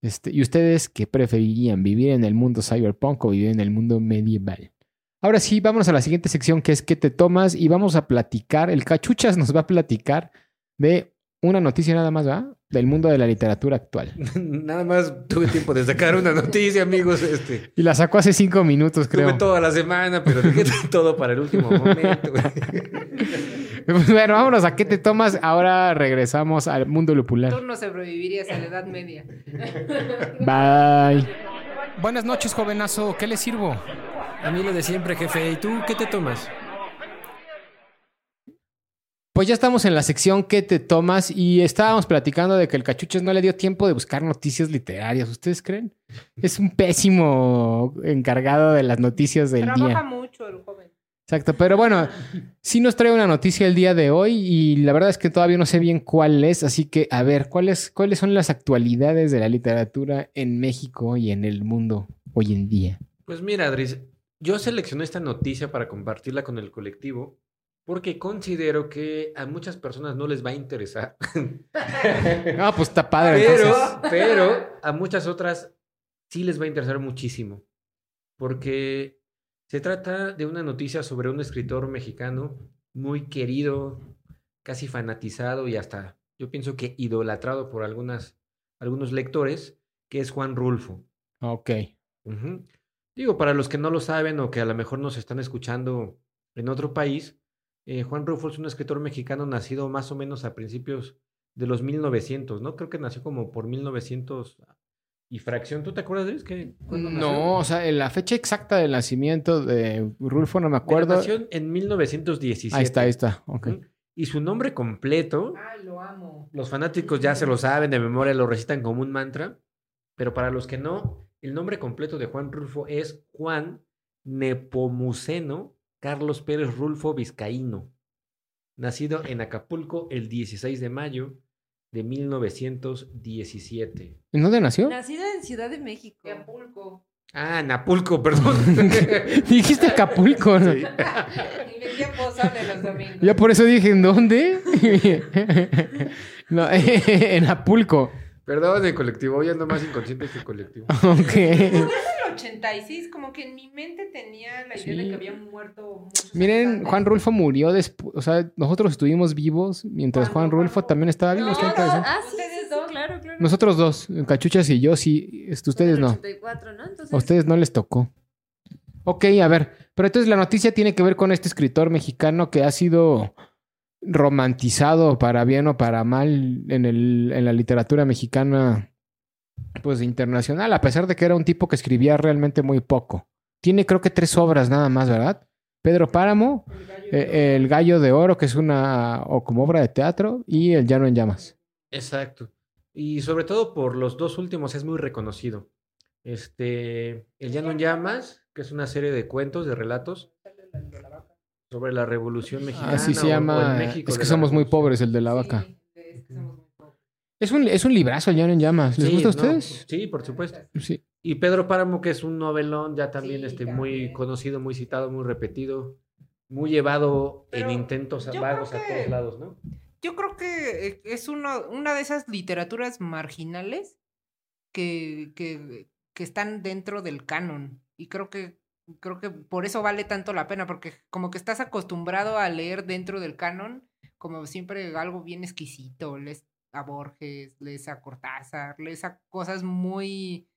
Este, ¿Y ustedes qué preferirían? ¿Vivir en el mundo cyberpunk o vivir en el mundo medieval? Ahora sí, vámonos a la siguiente sección que es ¿Qué te tomas? Y vamos a platicar, el Cachuchas nos va a platicar de una noticia nada más, ¿va? Del mundo de la literatura actual. Nada más tuve tiempo de sacar una noticia, amigos. Este, Y la sacó hace cinco minutos, creo. tuve toda la semana, pero dejé todo para el último momento. bueno, vámonos a ¿Qué te tomas? Ahora regresamos al mundo lupular. Tú no sobrevivirías a la edad media. Bye. Buenas noches, jovenazo. ¿Qué le sirvo? A mí lo de siempre, jefe. ¿Y tú qué te tomas? Pues ya estamos en la sección ¿Qué te tomas? Y estábamos platicando de que el cachuches no le dio tiempo de buscar noticias literarias. ¿Ustedes creen? Es un pésimo encargado de las noticias del Trabaja día. mucho el joven. Exacto, pero bueno, sí nos trae una noticia el día de hoy y la verdad es que todavía no sé bien cuál es, así que a ver, ¿cuáles, cuáles son las actualidades de la literatura en México y en el mundo hoy en día? Pues mira, Adris, yo seleccioné esta noticia para compartirla con el colectivo porque considero que a muchas personas no les va a interesar, Ah, pues está padre. pero, entonces. pero a muchas otras sí les va a interesar muchísimo, porque se trata de una noticia sobre un escritor mexicano muy querido, casi fanatizado y hasta yo pienso que idolatrado por algunas, algunos lectores, que es Juan Rulfo. Ok. Digo, para los que no lo saben o que a lo mejor nos están escuchando en otro país, eh, Juan Rulfo es un escritor mexicano nacido más o menos a principios de los 1900, ¿no? Creo que nació como por 1900 y fracción. ¿Tú te acuerdas de que No, o sea, la fecha exacta del nacimiento de Rulfo no me Acuerdo. Nació en 1917. Ahí está, ahí está. Ok. Y su nombre completo, Ay, lo amo. los fanáticos ya se lo saben de memoria, lo recitan como un mantra, pero para los que no, el nombre completo de Juan Rulfo es Juan Nepomuceno Carlos Pérez Rulfo Vizcaíno, nacido en Acapulco el 16 de mayo de 1917. ¿En dónde nació? Nacida en Ciudad de México. Acapulco. Ah, Napulco, perdón. Dijiste Acapulco. ¿no? Y vendía pozole los domingos. Ya por eso dije, ¿en dónde? no, en Apulco. Perdón, el colectivo, hoy ando más inconsciente que el colectivo. Ok. El 86, como que en mi mente tenía la idea de que había muerto. muchos Miren, años Juan. Rulfo murió después. O sea, nosotros estuvimos vivos mientras Juan ¿Cuándo, Rulfo también estaba vivo. No, no. Ah, sí, Ustedes dos. claro, claro. Nosotros dos, Cachuchas y yo, sí. Ustedes no. 84, ¿no? Entonces, A ustedes no les tocó. Ok, a ver. Pero entonces la noticia tiene que ver con este escritor mexicano que ha sido romantizado para bien o para mal en, el, en la literatura mexicana, pues internacional, a pesar de que era un tipo que escribía realmente muy poco. Tiene creo que tres obras nada más, ¿verdad? Pedro Páramo, eh, El Gallo de Oro, que es una, o como obra de teatro, y El Llano en Llamas. Exacto. Y sobre todo por los dos últimos es muy reconocido. Este, El Llano en Llamas, que es una serie de cuentos, de relatos sobre la Revolución Mexicana. Así se o- o el llama. México Es que somos muy pobres, el de la vaca. Sí, es que somos muy pobres. Es un, es un librazo, El Llano en Llamas. ¿Les Sí, gusta a no, ustedes? sí, por supuesto. Sí. Y Pedro Páramo, que es un novelón ya también Sí, este, muy conocido, muy citado, muy repetido, muy llevado Pero en intentos vagos a todos lados, ¿no? Yo creo que eh, es uno, una de esas literaturas marginales que, que, que están dentro del canon. Y creo que, creo que por eso vale tanto la pena, porque como que estás acostumbrado a leer dentro del canon, como siempre algo bien exquisito. A Borges, lees a Cortázar, lees a cosas muy,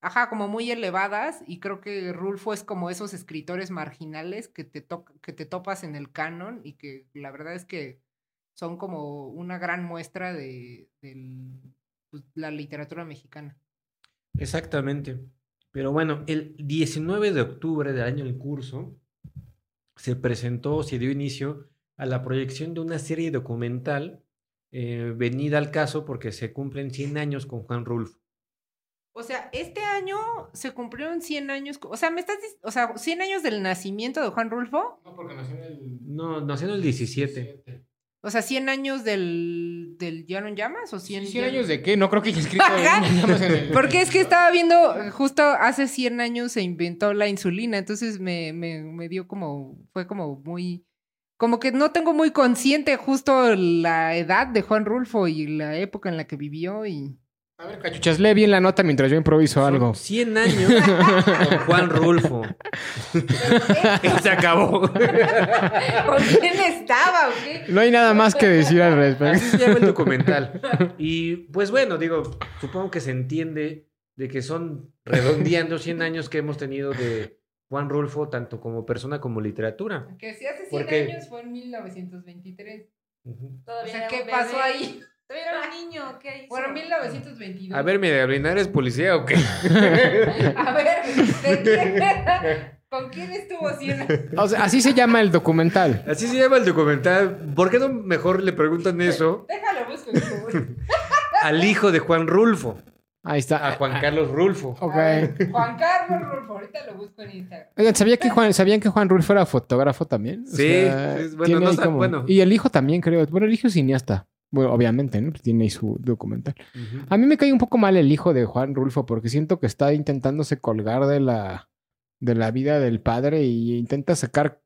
ajá, como muy elevadas. Y creo que Rulfo es como esos escritores marginales que te, to- que te topas en el canon y que la verdad es que son como una gran muestra de, pues, la literatura mexicana. Exactamente. Pero bueno, el 19 de octubre del año en curso se presentó, se dio inicio a la proyección de una serie documental eh, venida al caso porque se cumplen 100 años con Juan Rulfo. O sea, este año se cumplieron 100 años, o sea, me estás, o sea, 100 años del nacimiento de Juan Rulfo, No, porque nació en el... No, nació en el 17. o sea, 100 años del, del Llano en Llamas o 100, 100 años de qué? No creo que haya escrito en el- Porque es que estaba viendo, justo hace 100 años se inventó la insulina, entonces me, me, me dio como, fue como muy, como que no tengo muy consciente justo la edad de Juan Rulfo y la época en la que vivió y... A ver, cachuchas, lee bien la nota mientras yo improviso Son algo. 100 años con Juan Rulfo. se acabó. ¿Con quién estaba o qué? No hay nada más que decir al respecto. Así se llama el documental. Y pues bueno, digo, supongo que se entiende de que son redondeando 100 años que hemos tenido de Juan Rulfo, tanto como persona como literatura. Que si hace 100 Porque- años fue en 1923. Ujú. O Todavía sea, ¿qué pasó bebé. ahí? Todavía era un niño, ¿qué hizo? Bueno, 1922. A ver, Medellín, ¿eres policía o qué? A ver. ¿Con quién estuvo 100 años? O sea, así se llama el documental. Así se llama el documental. ¿Por qué no mejor le preguntan eso Déjalo, busco. busco. al hijo de Juan Rulfo? Ahí está. A Juan Carlos Rulfo. Ok. A ver, Juan Carlos Rulfo, ahorita lo busco en Instagram. Oigan, ¿sabía que Juan, ¿sabían que Juan Rulfo era fotógrafo también? O Sí, sea, es- bueno, no sab- bueno. Y el hijo también, creo. Bueno, el hijo es cineasta. Bueno, obviamente, ¿no? Pues tiene ahí su documental. A mí me cae un poco mal el hijo de Juan Rulfo porque siento que está intentándose colgar de la, de la vida del padre y intenta sacar...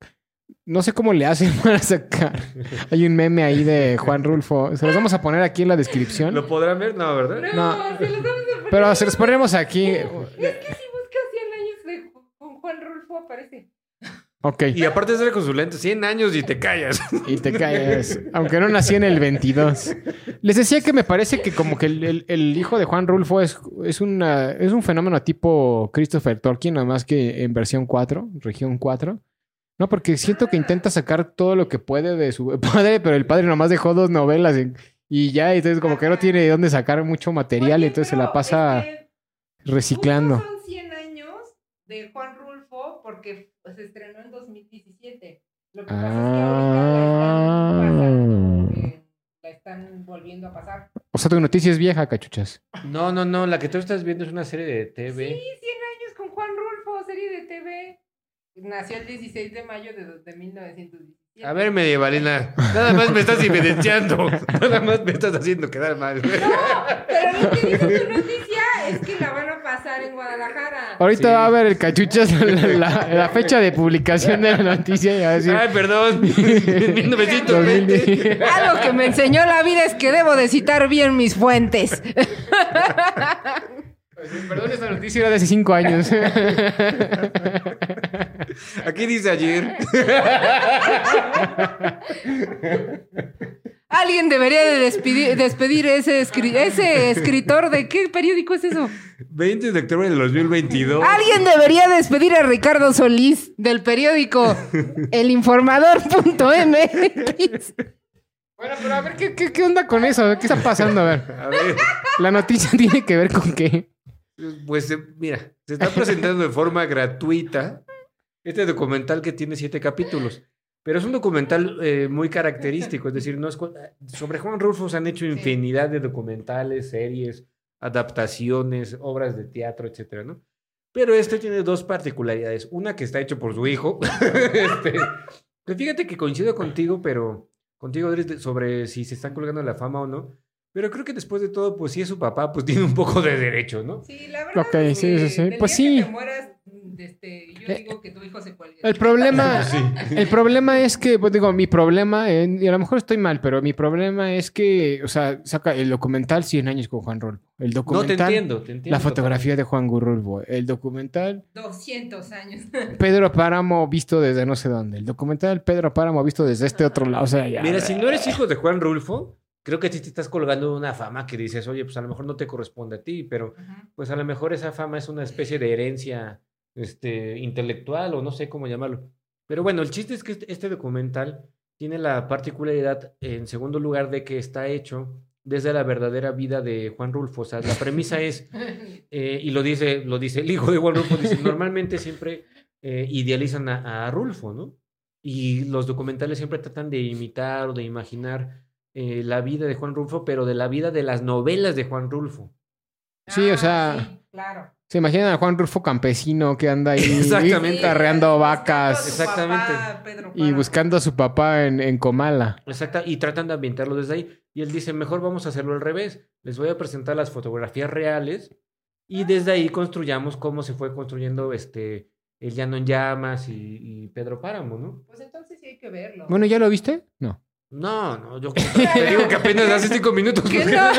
No sé cómo le hacen para sacar. Hay un meme ahí de Juan Rulfo. Se los vamos a poner aquí en la descripción. ¿Lo podrán ver? No, ¿verdad? No. se los vamos a. Pero se los ponemos aquí. Es que si buscas 100 años de con Juan Rulfo aparece. Ok. Y aparte de ser con sus lentes, 100 años y te callas. Y te callas. Aunque no nací en el 22. Les decía que me parece que como que el, el- el hijo de Juan Rulfo es, es, una, es un fenómeno tipo Christopher Tolkien, nada más que en versión 4, región 4. No, porque siento que intenta sacar todo lo que puede de su padre, pero el padre nomás dejó dos novelas en- y ya, entonces como que no tiene de dónde sacar mucho material, Oye, entonces se la pasa es que reciclando. son 100 años de Juan Rulfo porque se estrenó en 2017. Lo que pasa es que Ah. ahorita la están la están volviendo a pasar. O sea, tu noticia es vieja, cachuchas. No, no, no. La que tú estás viendo es una serie de TV. Sí, 100 años con Juan Rulfo, serie de TV. Nació el 16 de mayo de, de 1917. A ver, medievalina. Nada más me estás evidenciando. Nada más me estás haciendo quedar mal. No, pero lo que dice tu noticia es que la van a pasar en Guadalajara. Ahorita Sí. va a ver el cachuchas la, la- la fecha de publicación de la noticia y va a decir... Ay, perdón. 1920. 2010. Algo que me enseñó la vida es que debo de citar bien mis fuentes. Perdón, esta noticia era de hace cinco años. Aquí dice ayer. Alguien debería de despedir, despedir ese, escri- ese escritor de qué periódico es eso. 20 de octubre del 2022. Alguien debería despedir a Ricardo Solís del periódico elinformador.mx. Bueno, pero a ver, ¿qué, qué, qué onda con eso? ¿Qué está pasando? A ver, A ver, la noticia tiene que ver con qué. pues eh, mira, se está presentando de forma gratuita este documental que tiene siete capítulos. Pero es un documental eh, muy característico, es decir, no es sobre Juan Rulfo se han hecho infinidad de documentales, series, adaptaciones, obras de teatro, etcétera, ¿no? Pero este tiene dos particularidades. Una que está hecho por su hijo. este, que fíjate que coincido contigo, pero contigo, Adri, sobre si se están colgando la fama o no. Pero creo que después de todo, pues si es su papá, pues tiene un poco de derecho, ¿no? Sí, la verdad. Ok, es sí, que sí, sí. del Pues día que sí. te mueras, este, yo Eh, digo que tu hijo se cuelgue. El problema, el problema es que, pues digo, mi problema, eh, y a lo mejor estoy mal, pero mi problema es que, o sea, saca el documental 100 años con Juan Rulfo. El No te documental, entiendo, te entiendo. la fotografía de Juan Rulfo. El documental 200 años. Pedro Páramo visto desde no sé dónde. El documental Pedro Páramo visto desde este otro lado. O sea, ya. Mira, si no eres hijo de Juan Rulfo, creo que a ti te estás colgando una fama que dices, oye, pues a lo mejor no te corresponde a ti, pero pues a lo mejor esa fama es una especie de herencia este, intelectual o no sé cómo llamarlo. Pero bueno, el chiste es que este, este documental tiene la particularidad, en segundo lugar, de que está hecho desde la verdadera vida de Juan Rulfo. O sea, la premisa es, eh, y lo dice, lo dice el hijo de Juan Rulfo, dice, normalmente siempre eh, idealizan a, a Rulfo, ¿no? Y los documentales siempre tratan de imitar o de imaginar eh, la vida de Juan Rulfo, pero de la vida de las novelas de Juan Rulfo. Sí, o Ah, sea- sí, claro. Se imaginan a Juan Rulfo campesino que anda ahí Exactamente. arreando Buscando vacas a su Exactamente. papá, Pedro y buscando a su papá en, en Comala. Exacta, y tratan de ambientarlo desde ahí. Y él dice, mejor vamos a hacerlo al revés. Les voy a presentar las fotografías reales y desde ahí construyamos cómo se fue construyendo este El Llano en Llamas y, y Pedro Páramo, ¿no? Pues entonces sí hay que verlo. Bueno, ¿ya lo viste? No. No, no, yo te digo que apenas hace cinco minutos. ¿Qué no?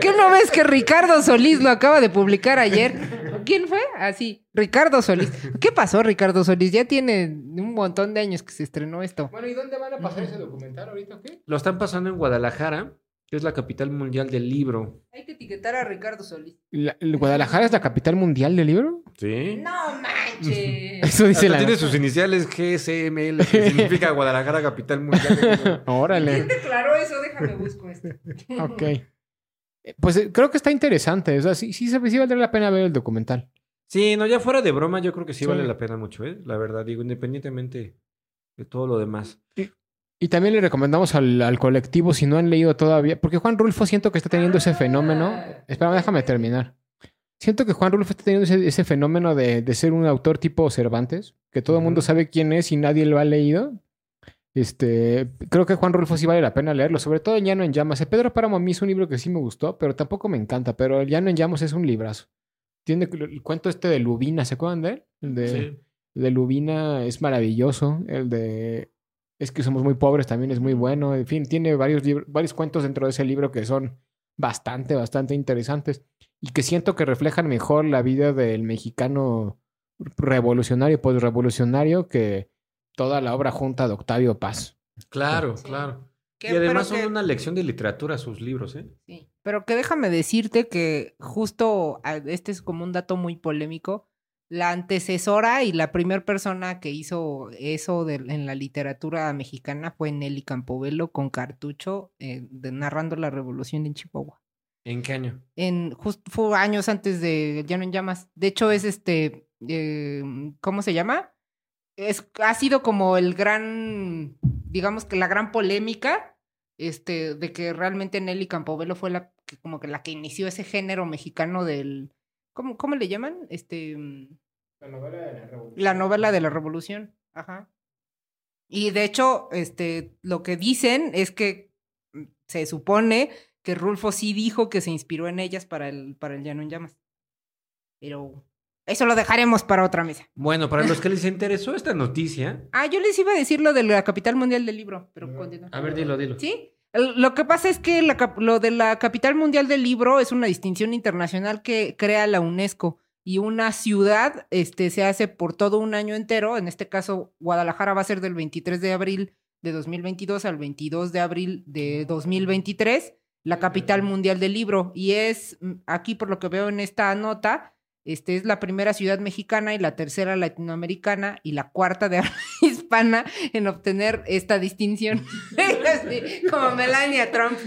¿Qué no ves que Ricardo Solís lo acaba de publicar ayer? ¿Quién fue? Así, Ricardo Solís. ¿Qué pasó, Ricardo Solís? Ya tiene un montón de años que se estrenó esto. Bueno, ¿y dónde van a pasar ese documental ahorita o qué? Lo están pasando en Guadalajara, que es la capital mundial del libro. Hay que etiquetar a Ricardo Solís. La- el ¿Guadalajara es la capital mundial del libro? Sí. No manches. Eso dice Hasta la... tiene sus iniciales GSML, que significa Guadalajara, capital mundial del libro. Órale. ¿Quién declaró eso? Déjame busco esto. Ok. Eh, Pues eh, creo que está interesante. O sea, sí, sí, sí valdría la pena ver el documental. Sí, no, ya fuera de broma, yo creo que sí, Sí. vale la pena mucho, ¿eh? La verdad, digo, independientemente de todo lo demás. Y también le recomendamos al, al colectivo, si no han leído todavía, porque Juan Rulfo siento que está teniendo ese fenómeno. Espera, déjame terminar. Siento que Juan Rulfo está teniendo ese, ese fenómeno de, de ser un autor tipo Cervantes, que todo el mundo sabe quién es y nadie lo ha leído. Este, creo que Juan Rulfo sí vale la pena leerlo, sobre todo el Llano en Llamas. El Pedro Páramo a mí es un libro que sí me gustó, pero tampoco me encanta. Pero el Llano en Llamas es un librazo. Tiene el cuento este de Lubina, ¿se acuerdan de él? El de, Sí. de Lubina es maravilloso. El de Es que somos muy pobres también es muy bueno. En fin, tiene varios, libros, varios cuentos dentro de ese libro que son bastante, bastante interesantes. Y que siento que reflejan mejor la vida del mexicano revolucionario, postrevolucionario, que toda la obra junta de Octavio Paz. Claro, Sí. claro. Que- Y además son que- una lección de literatura sus libros, ¿eh? Sí, pero que déjame decirte que justo a- este es como un dato muy polémico. La antecesora y la primera persona que hizo eso de- en la literatura mexicana fue Nelly Campobello con Cartucho eh, de- narrando la revolución en Chihuahua. ¿En qué año? En justo fue años antes de Llano en Llamas. De hecho es este eh, ¿cómo se llama? Es ha sido como el gran digamos que la gran polémica este, de que realmente Nelly Campobello fue la que como que la que inició ese género mexicano del ¿cómo, cómo le llaman? Este mm, La novela de la revolución. la novela de la revolución. Ajá. Y de hecho, este, lo que dicen es que mm, se supone que Rulfo sí dijo que se inspiró en ellas para el, para el Llano en Llamas. Pero eso lo dejaremos para otra mesa. Bueno, para los que les interesó esta noticia, Ah, yo les iba a decir lo de la capital mundial del libro, pero continúa. a ver, dilo, dilo. Sí. Lo que pasa es que la lo de la capital mundial del libro es una distinción internacional que crea la UNESCO y una ciudad este, se hace por todo un año entero. En este caso, Guadalajara va a ser del 23 de abril de 2022 al 22 de abril de 2023, la capital mundial del libro. Y es, mm, aquí por lo que veo en esta nota, este es la primera ciudad mexicana y la tercera latinoamericana y la cuarta de habla hispana en obtener esta distinción. Así, como Melania Trump.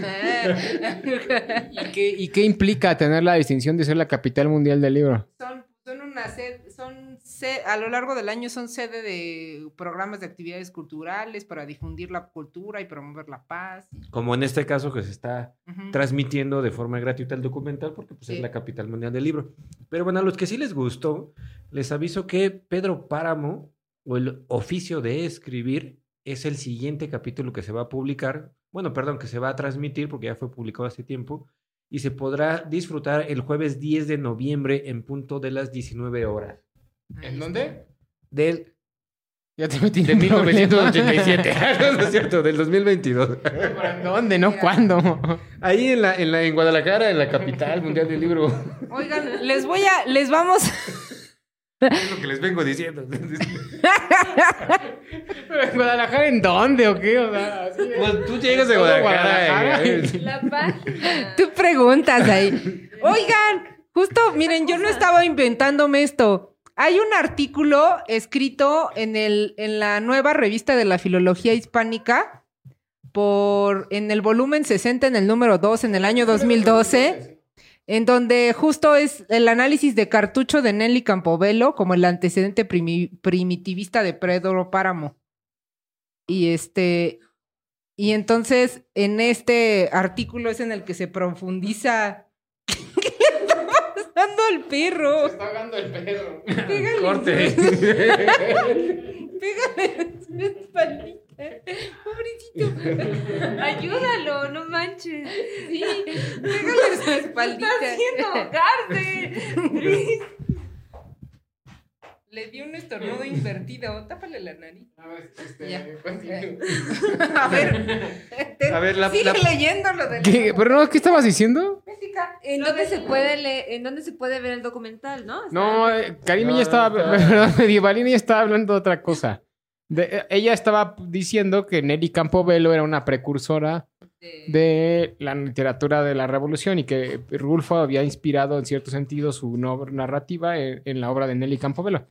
¿Y qué, y qué implica tener la distinción de ser la capital mundial del libro? son, son una sed, son se- a lo largo del año son sede de programas de actividades culturales para difundir la cultura y promover la paz. Como en este caso que se está transmitiendo de forma gratuita el documental porque pues, es la capital mundial del libro. Pero bueno, a los que sí les gustó, les aviso que Pedro Páramo o el oficio de escribir es el siguiente capítulo que se va a publicar, bueno, perdón, que se va a transmitir porque ya fue publicado hace tiempo y se podrá disfrutar el jueves 10 de noviembre en punto de las 19 horas. ¿En dónde? Del Ya te metí de en un problema. 1987. no es cierto, del 2022. ¿En dónde? ¿No? ¿Cuándo? Ahí en la, en la en Guadalajara, en la capital mundial del libro. Oigan, les voy a, les vamos, Es lo que les vengo diciendo. ¿Pero en Guadalajara en dónde o qué? O sea, así de- Pues tú llegas de Guadalajara. Guadalajara. eh, La página. tú preguntas ahí. Oigan, justo, miren, yo no estaba inventándome esto. Hay un artículo escrito en, el, en la nueva revista de la filología hispánica por, en el volumen 60, en el número 2, en el año 2012, en donde justo es el análisis de cartucho de Nelly Campobello como el antecedente primi- primitivista de Pedro Páramo. Y este, y entonces en este artículo es en el que se profundiza. ¿Qué le está pasando al perro? Está ahogando el perro. Pégale. Corte. Pégale. Pobrecito. Ayúdalo, no manches. Sí, pégale su espaldita. Está haciendo ahogarse. Le dio un estornudo invertido. Tápale la nariz. A ver, este, Ya. continúa. A ver. te- A ver, la- sigue la- leyendo lo de la ¿Qué? ¿Pero no? ¿Qué estabas diciendo? ¿En dónde de- se puede leer, en dónde se puede ver el documental, no? Está- No, eh, Karim No, ya estaba, no, perdón, Medievalini estaba hablando de otra cosa. De- eh, ella estaba diciendo que Nelly Campobello era una precursora de la literatura de la revolución y que Rulfo había inspirado en cierto sentido su narrativa en, en la obra de Nelly Campobello.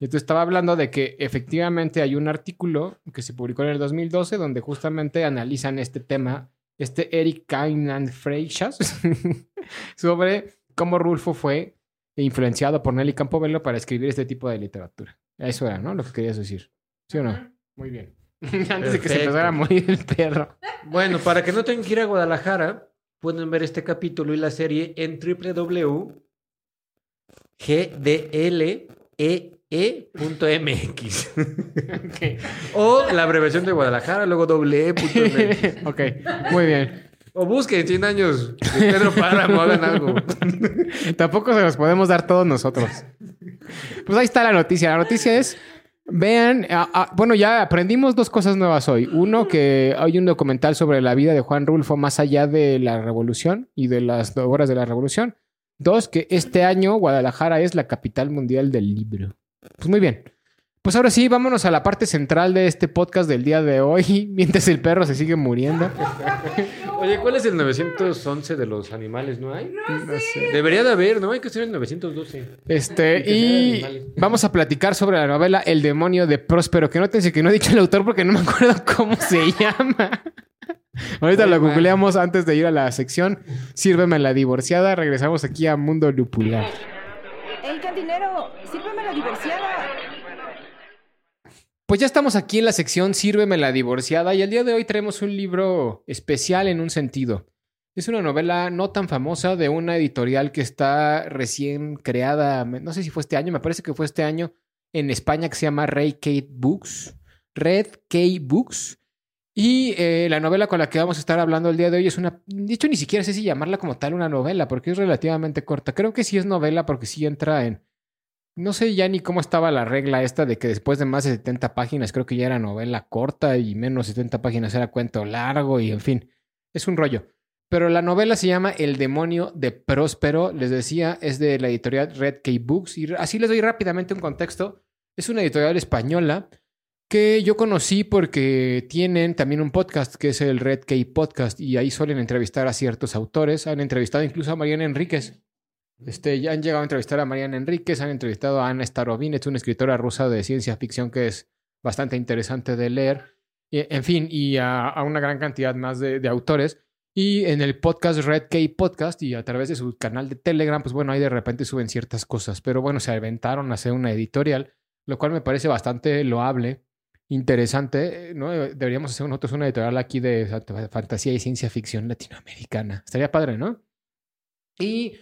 Y Entonces estaba hablando de que efectivamente hay un artículo que se publicó en el 2012 donde justamente analizan este tema, este Eric Kainan Freixas, sobre cómo Rulfo fue influenciado por Nelly Campobello para escribir este tipo de literatura. Eso era, ¿no? Lo que querías decir. ¿Sí o no? Muy bien. Antes de que se empezara a morir el perro. Bueno, para que no tengan que ir a Guadalajara, pueden ver este capítulo y la serie en www.gdlee.mx o la abreviación de Guadalajara, luego doble E punto MX. ok, muy bien. O busquen 100 años de Pedro Páramo, hagan algo. Tampoco se los podemos dar todos nosotros. Pues ahí está la noticia. La noticia es, vean, bueno, ya aprendimos dos cosas nuevas hoy. Uno, que hay un documental sobre la vida de Juan Rulfo más allá de la revolución y de las obras de la revolución. Dos, que este año Guadalajara es la capital mundial del libro. Pues muy bien. Pues ahora sí, vámonos a la parte central de este podcast del día de hoy, mientras el perro se sigue muriendo. Oye, ¿cuál es el 911 de los animales? ¿No hay? No sé. Debería de haber, ¿no? Hay que ser el 912. Este, y vamos a platicar sobre la novela El demonio de Próspero, que nótense que no he dicho el autor porque no me acuerdo cómo se llama. Ahorita Muy lo mal. googleamos antes de ir a la sección Sírveme la divorciada. Regresamos aquí a Mundo Lupular. El cantinero, sírveme la divorciada. Pues ya estamos aquí en la sección Sírveme la divorciada y el día de hoy traemos un libro especial en un sentido. Es una novela no tan famosa de una editorial que está recién creada, no sé si fue este año, me parece que fue este año en España que se llama Ray Kate Books, Red K Books. Y eh, la novela con la que vamos a estar hablando el día de hoy es una, de hecho ni siquiera sé si llamarla como tal una novela porque es relativamente corta. Creo que sí es novela porque sí entra en no sé ya ni cómo estaba la regla esta de que después de más de 70 páginas creo que ya era novela corta y menos de 70 páginas era cuento largo y en fin, es un rollo. Pero la novela se llama El demonio de Próspero, les decía, es de la editorial Red K Books y así les doy rápidamente un contexto. Es una editorial española que yo conocí porque tienen también un podcast que es el Red K Podcast y ahí suelen entrevistar a ciertos autores. Han entrevistado incluso a Mariana Enríquez. Este, ya han llegado a entrevistar a Mariana Enríquez, han entrevistado a Ana Starovinets, una escritora rusa de ciencia ficción que es bastante interesante de leer. Y, en fin, y a, a una gran cantidad más de, de autores. Y en el podcast Red K Podcast y a través de su canal de Telegram, pues bueno, ahí de repente suben ciertas cosas. Pero bueno, se aventaron a hacer una editorial, lo cual me parece bastante loable, interesante. ¿no? Deberíamos hacer nosotros una editorial aquí de fantasía y ciencia ficción latinoamericana. Estaría padre, ¿no? Y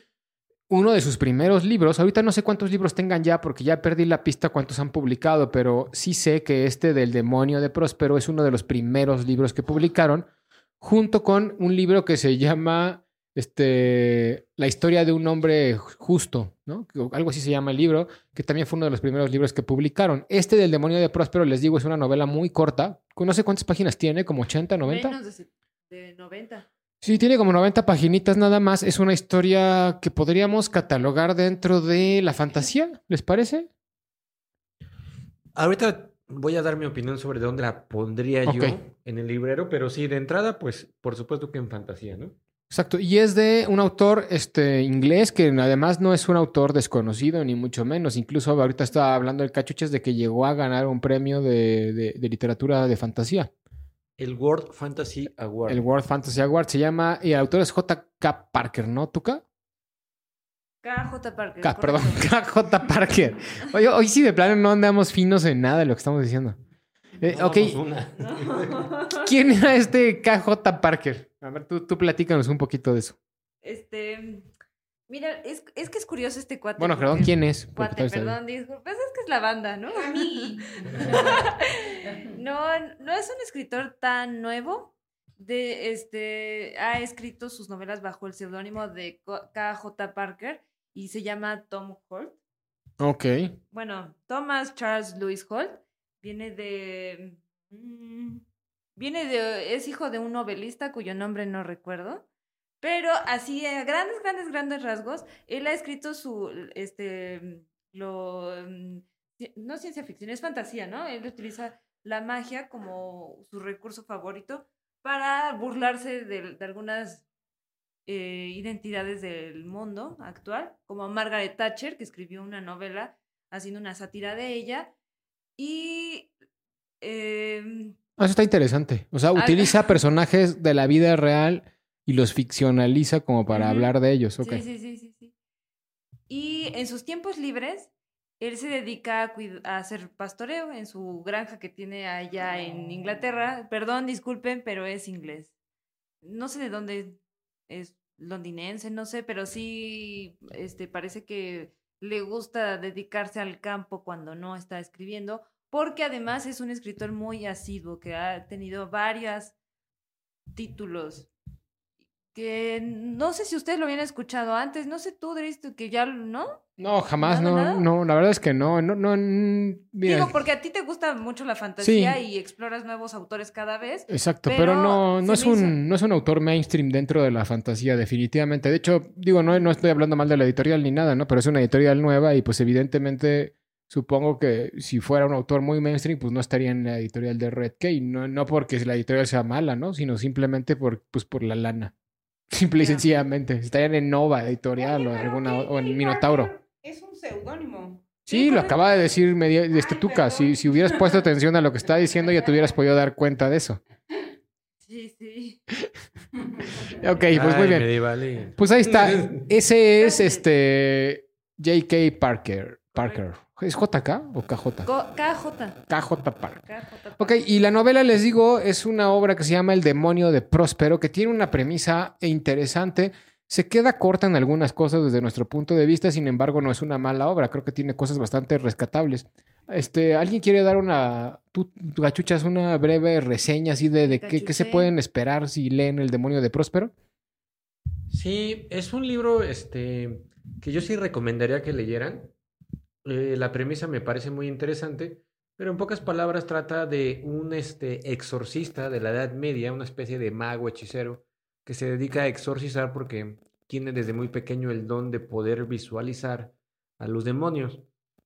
uno de sus primeros libros, ahorita no sé cuántos libros tengan ya porque ya perdí la pista cuántos han publicado, pero sí sé que este del demonio de Próspero es uno de los primeros libros que publicaron junto con un libro que se llama este, La historia de un hombre justo, ¿no? Algo así se llama el libro, que también fue uno de los primeros libros que publicaron. Este del demonio de Próspero, les digo, es una novela muy corta. No sé cuántas páginas tiene, como 80, 90. Menos de, de 90. Sí, tiene como 90 paginitas nada más. Es una historia que podríamos catalogar dentro de la fantasía, ¿les parece? Ahorita voy a dar mi opinión sobre dónde la pondría yo en el librero, pero sí, de entrada, pues por supuesto que en fantasía, ¿no? Exacto, y es de un autor este, inglés que además no es un autor desconocido, ni mucho menos. Incluso ahorita estaba hablando el cachuches de que llegó a ganar un premio de, de- de literatura de fantasía. El World Fantasy Award. El World Fantasy Award se llama, y el autor es J.K. Parker, ¿no, Tuca? KJ Parker. K, perdón. K.J. Parker. Oye, hoy sí de plano no andamos finos en nada de lo que estamos diciendo. Eh, No ok, una. ¿quién era este K.J. Parker? A ver, tú, tú platícanos un poquito de eso. Este. Mira, es, es que es curioso este cuate. Bueno, perdón, ¿quién es? Cuate, perdón, disculpa. Pues es que es la banda, ¿no? no, no es un escritor tan nuevo. De, este, ha escrito sus novelas bajo el seudónimo de K.J. Parker y se llama Tom Holt. Ok. Bueno, Thomas Charles Lewis Holt viene de. mm, viene de. Es hijo de un novelista cuyo nombre no recuerdo. Pero así, a grandes, grandes, grandes rasgos, él ha escrito su. Este. Lo. mm, No ciencia ficción, es fantasía, ¿no? Él utiliza la magia como su recurso favorito para burlarse de, de algunas eh, identidades del mundo actual, como Margaret Thatcher, que escribió una novela haciendo una sátira de ella. Y. em, Ah, Eso está interesante. O sea, utiliza personajes de la vida real y los ficcionaliza como para hablar de ellos. Ok. Sí, sí, sí, sí, sí. Y en sus tiempos libres, él se dedica a, hacer pastoreo en su granja que tiene allá en Inglaterra. Perdón, disculpen, pero es inglés. No sé de dónde es londinense, no sé, pero sí este, parece que le gusta dedicarse al campo cuando no está escribiendo, porque además es un escritor muy asiduo, que ha tenido varios títulos que no sé si ustedes lo habían escuchado antes, no sé tú, Dries, tú que ya, ¿no? No, jamás, ¿Nada, no, no, la verdad es que no, no, no, mira, Digo, porque a ti te gusta mucho la fantasía y exploras nuevos autores cada vez. exacto, pero, pero no, no es un, hizo- no es un autor mainstream dentro de la fantasía, definitivamente. De hecho, digo, no, no estoy hablando mal de la editorial ni nada, ¿no? Pero es una editorial nueva y pues evidentemente supongo que si fuera un autor muy mainstream, pues no estaría en la editorial de Red K, no, no porque la editorial sea mala, ¿no? Sino simplemente por, pues, por la lana. Simple y sencillamente. Estarían en Nova Editorial o en alguna o en Minotauro. Es un seudónimo. Sí, lo acaba de decir medio, este Tuca. Si, si hubieras puesto atención a lo que está diciendo, ya te hubieras podido dar cuenta de eso. Sí, sí. Ok, pues muy bien. Pues ahí está. Ese es este J.K. Parker. Parker. ¿Es JK o KJ? KJ. KJ Parker. KJ. Ok, y la novela, les digo, es una obra que se llama El demonio de Próspero, que tiene una premisa interesante. Se queda corta en algunas cosas desde nuestro punto de vista, sin embargo, no es una mala obra. Creo que tiene cosas bastante rescatables. Este, ¿Alguien quiere dar una, tú, gachuchas, una breve reseña así de, de qué, qué se pueden esperar si leen El demonio de Próspero? Sí, es un libro este, que yo sí recomendaría que leyeran. Eh, la premisa me parece muy interesante, pero en pocas palabras trata de un este, exorcista de la Edad Media, una especie de mago hechicero, que se dedica a exorcizar porque tiene desde muy pequeño el don de poder visualizar a los demonios.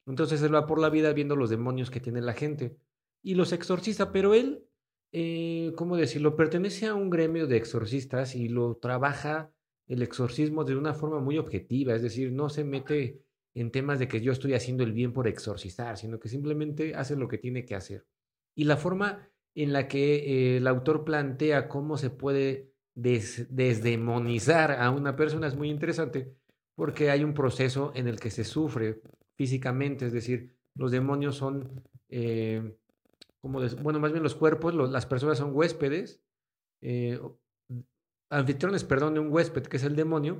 Entonces él va por la vida viendo los demonios que tiene la gente. y los exorciza, pero él, eh, ¿cómo decirlo? Pertenece a un gremio de exorcistas y lo trabaja el exorcismo de una forma muy objetiva, es decir, no se mete en temas de que yo estoy haciendo el bien por exorcizar, sino que simplemente hace lo que tiene que hacer. Y la forma en la que eh, el autor plantea cómo se puede des- desdemonizar a una persona es muy interesante porque hay un proceso en el que se sufre físicamente, es decir, los demonios son, eh, como des- bueno, más bien los cuerpos, las personas son huéspedes, eh, anfitriones, perdón, de un huésped que es el demonio,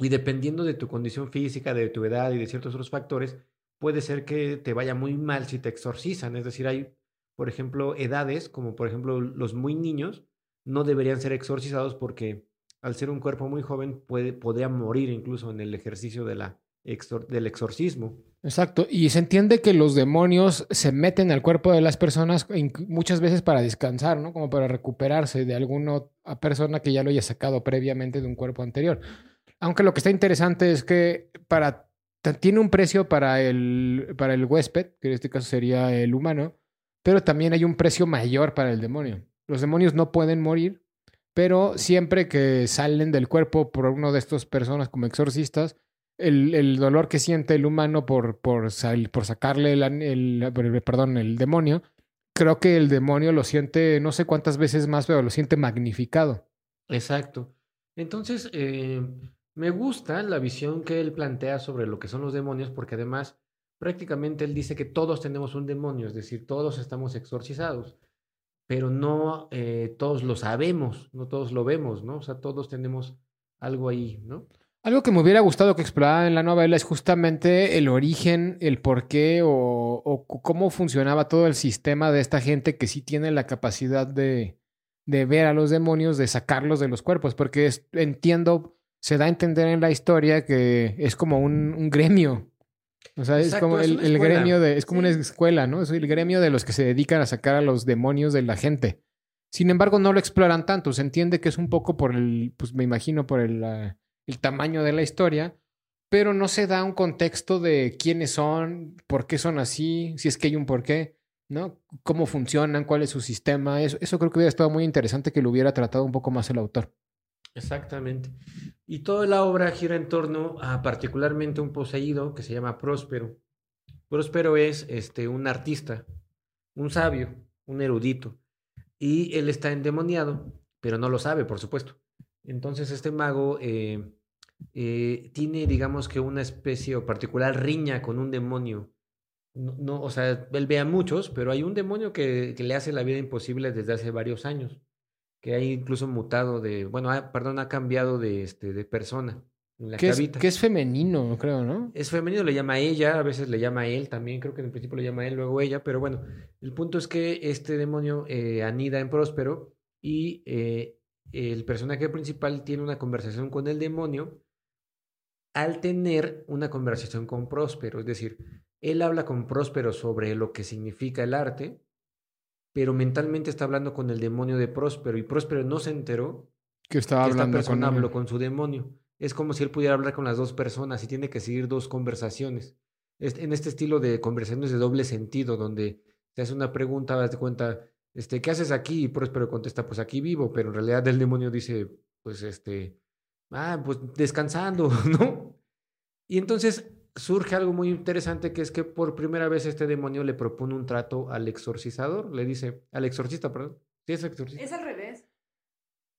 y dependiendo de tu condición física, de tu edad y de ciertos otros factores, puede ser que te vaya muy mal si te exorcizan. Es decir, hay, por ejemplo, edades, como por ejemplo los muy niños, no deberían ser exorcizados porque al ser un cuerpo muy joven puede, podría morir incluso en el ejercicio del exorcismo. Exacto, y se entiende que los demonios se meten al cuerpo de las personas inc- muchas veces para descansar, ¿no? Como para recuperarse de alguna persona que ya lo haya sacado previamente de un cuerpo anterior. Aunque lo que está interesante es que para tiene un precio para el, para el huésped, que en este caso sería el humano, pero también hay un precio mayor para el demonio. Los demonios no pueden morir, pero siempre que salen del cuerpo por uno de estas personas como exorcistas, el, el dolor que siente el humano por, por, por sacarle el- el- perdón, el demonio, creo que el demonio lo siente no sé cuántas veces más, pero lo siente magnificado. Exacto. Entonces, eh, me gusta la visión que él plantea sobre lo que son los demonios, porque además prácticamente él dice que todos tenemos un demonio, es decir, todos estamos exorcizados, pero no eh, todos lo sabemos, no todos lo vemos, ¿no? O sea, todos tenemos algo ahí, ¿no? Algo que me hubiera gustado que exploraran en la novela es justamente el origen, el por qué o, o cómo funcionaba todo el sistema de esta gente que sí tiene la capacidad de, de ver a los demonios, de sacarlos de los cuerpos, porque entiendo, se da a entender en la historia que es como un, un gremio. O sea, es como el, gremio de, es como una escuela, ¿no? Es el gremio de los que se dedican a sacar a los demonios de la gente. Sin embargo, no lo exploran tanto. Se entiende que es un poco por el, pues me imagino por el, el tamaño de la historia, pero no se da un contexto de quiénes son, por qué son así, si es que hay un porqué, ¿no? Cómo funcionan, cuál es su sistema. Eso, eso creo que hubiera estado muy interesante que lo hubiera tratado un poco más el autor. Exactamente. Y toda la obra gira en torno a particularmente un poseído que se llama Próspero. Próspero es este, un artista, un sabio, un erudito. Y él está endemoniado, pero no lo sabe, por supuesto. Entonces este mago eh, eh, tiene, digamos que una especie o particular riña con un demonio. No, o sea, él ve a muchos, pero hay un demonio que le hace la vida imposible desde hace varios años que ha incluso mutado de, bueno, perdón, ha cambiado de, este, de persona en la Que que es, que es femenino, creo, ¿no? Es femenino, le llama ella, a veces le llama él también, creo que en el principio le llama él, luego ella, pero bueno, el punto es que este demonio eh, anida en Próspero y eh, el personaje principal tiene una conversación con el demonio al tener una conversación con Próspero, es decir, él habla con Próspero sobre lo que significa el arte, pero mentalmente está hablando con el demonio de Próspero y Próspero no se enteró Que estaba que esta hablando con persona él. habló con su demonio. Es como si él pudiera hablar con las dos personas y tiene que seguir dos conversaciones. Es- en este estilo de conversaciones de doble sentido, donde te hace una pregunta, das de cuenta, este, ¿qué haces aquí? Y Próspero contesta, pues aquí vivo, pero en realidad el demonio dice, pues este, ah, pues descansando, ¿no? Y entonces surge algo muy interesante que es que por primera vez este demonio le propone un trato al exorcizador, le dice, al exorcista, perdón. Sí, es exorcista. Es al revés.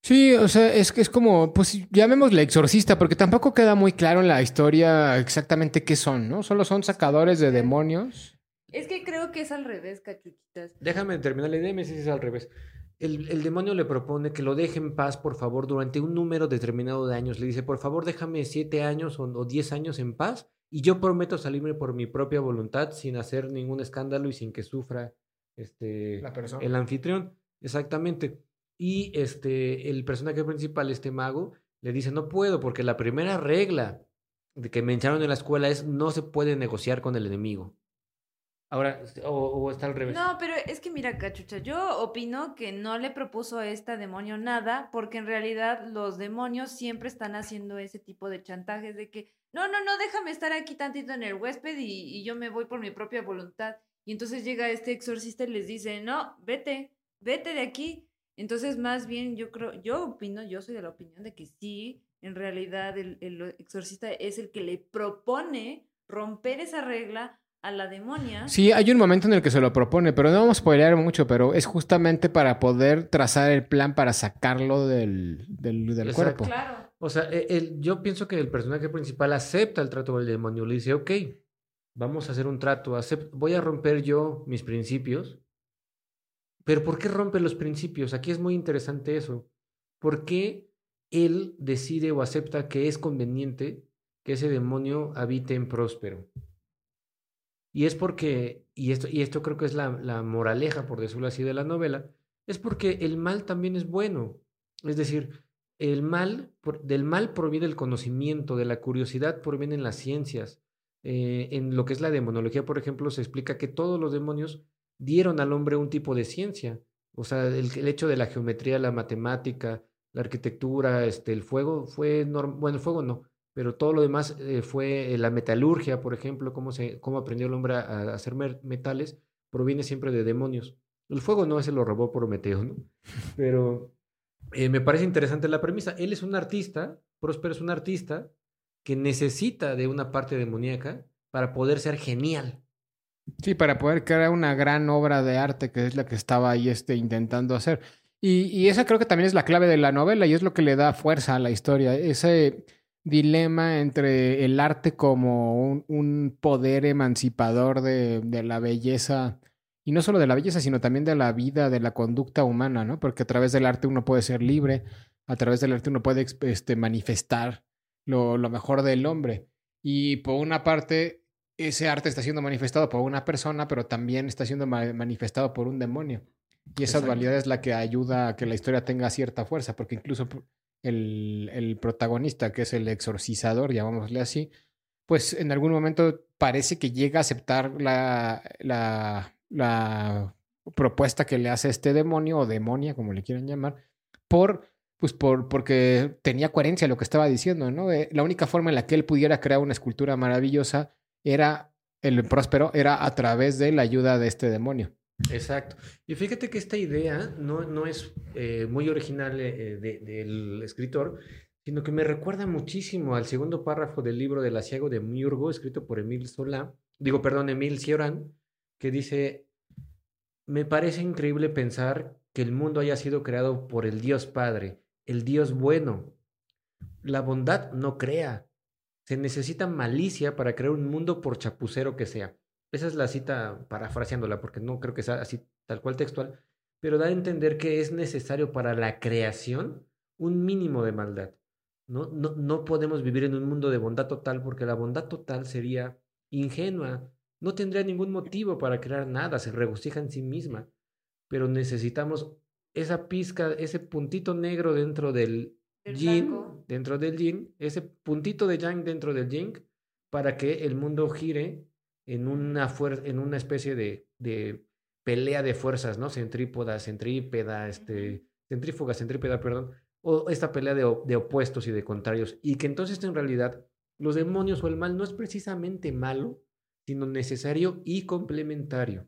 Sí, o sea, es que es como, pues llamémosle exorcista, porque tampoco queda muy claro en la historia exactamente qué son, ¿no? Solo son sacadores de demonios. Es que creo que es al revés, cachuchitas. Déjame terminar la idea, me dices al revés. El, el demonio le propone que lo deje en paz, por favor, durante un número determinado de años. Le dice, por favor, déjame siete años o, o diez años en paz y yo prometo salirme por mi propia voluntad sin hacer ningún escándalo y sin que sufra este, La persona. el anfitrión. Exactamente. Y este, el personaje principal, este mago, le dice, no puedo porque la primera regla de que me echaron en la escuela es no se puede negociar con el enemigo. Ahora, o, o está al revés. No, pero es que mira, cachucha, yo opino que no le propuso a esta demonio nada, porque en realidad los demonios siempre están haciendo ese tipo de chantajes de que, no, no, no, déjame estar aquí tantito en el huésped y, y yo me voy por mi propia voluntad. Y entonces llega este exorcista y les dice, no, vete, vete de aquí. Entonces, más bien, yo creo, yo opino, yo soy de la opinión de que sí, en realidad el, el exorcista es el que le propone romper esa regla a la demonia. Sí, hay un momento en el que se lo propone, pero no vamos a spoilear mucho, pero es justamente para poder trazar el plan para sacarlo del, del, del cuerpo. Claro. O sea, e- yo pienso que el personaje principal acepta el trato del demonio. Le dice, ok, vamos a hacer un trato. voy a romper yo mis principios. Pero ¿por qué rompe los principios? Aquí es muy interesante eso. ¿Por qué él decide o acepta que es conveniente que ese demonio habite en próspero? Y es porque, y esto, y esto creo que es la, la moraleja, por decirlo así, de la novela, es porque el mal también es bueno. Es decir, el mal, por- del mal proviene el conocimiento, de la curiosidad provienen las ciencias. Eh, en lo que es la demonología, por ejemplo, se explica que todos los demonios dieron al hombre un tipo de ciencia. O sea, el, el hecho de la geometría, la matemática, la arquitectura, este, el fuego fue, norm- bueno, el fuego no, pero todo lo demás eh, fue eh, la metalurgia, por ejemplo, cómo, se, cómo aprendió el hombre a, a hacer metales, proviene siempre de demonios. El fuego no, ese lo robó Prometeo, ¿no? Pero eh, me parece interesante la premisa. Él es un artista, Próspero es un artista que necesita de una parte demoníaca para poder ser genial. Sí, para poder crear una gran obra de arte que es la que estaba ahí este, intentando hacer. Y, esa creo que también es la clave de la novela y es lo que le da fuerza a la historia. Ese dilema entre el arte como un, poder emancipador de la belleza, y no solo de la belleza, sino también de la vida, de la conducta humana, ¿no? Porque a través del arte uno puede ser libre, a través del arte uno puede este, manifestar lo, lo mejor del hombre. Y por una parte, ese arte está siendo manifestado por una persona, pero también está siendo ma- manifestado por un demonio. Y esa Exacto. dualidad es la que ayuda a que la historia tenga cierta fuerza, porque incluso el, el protagonista, que es el exorcizador, llamámosle así, pues en algún momento parece que llega a aceptar la, la, la propuesta que le hace este demonio o demonia, como le quieran llamar, por, pues por, porque tenía coherencia lo que estaba diciendo, ¿no? Eh, la única forma en la que él pudiera crear una escultura maravillosa era, el próspero, era a través de la ayuda de este demonio. Exacto. Y fíjate que esta idea no, no es eh, muy original eh, de- del escritor, sino que me recuerda muchísimo al segundo párrafo del libro del asiago de Miurgo, escrito por Emil Solá, digo, perdón, Emil Cioran, que dice, me parece increíble pensar que el mundo haya sido creado por el Dios Padre, el Dios bueno. La bondad no crea. Se necesita malicia para crear un mundo por chapucero que sea. Esa es la cita parafraseándola, porque no creo que sea así tal cual textual, pero da a entender que es necesario para la creación un mínimo de maldad. No, no, no podemos vivir en un mundo de bondad total porque la bondad total sería ingenua, no tendría ningún motivo para crear nada, se regocija en sí misma, pero necesitamos esa pizca, ese puntito negro dentro del El yin, blanco. dentro del yin, ese puntito de yang dentro del yin, para que el mundo gire en una, en una especie de, de pelea de fuerzas, ¿no? Centrípoda, centrípeda, este, centrífuga, centrípeda, perdón, o esta pelea de, de opuestos y de contrarios, y que entonces en realidad los demonios o el mal no es precisamente malo, sino necesario y complementario.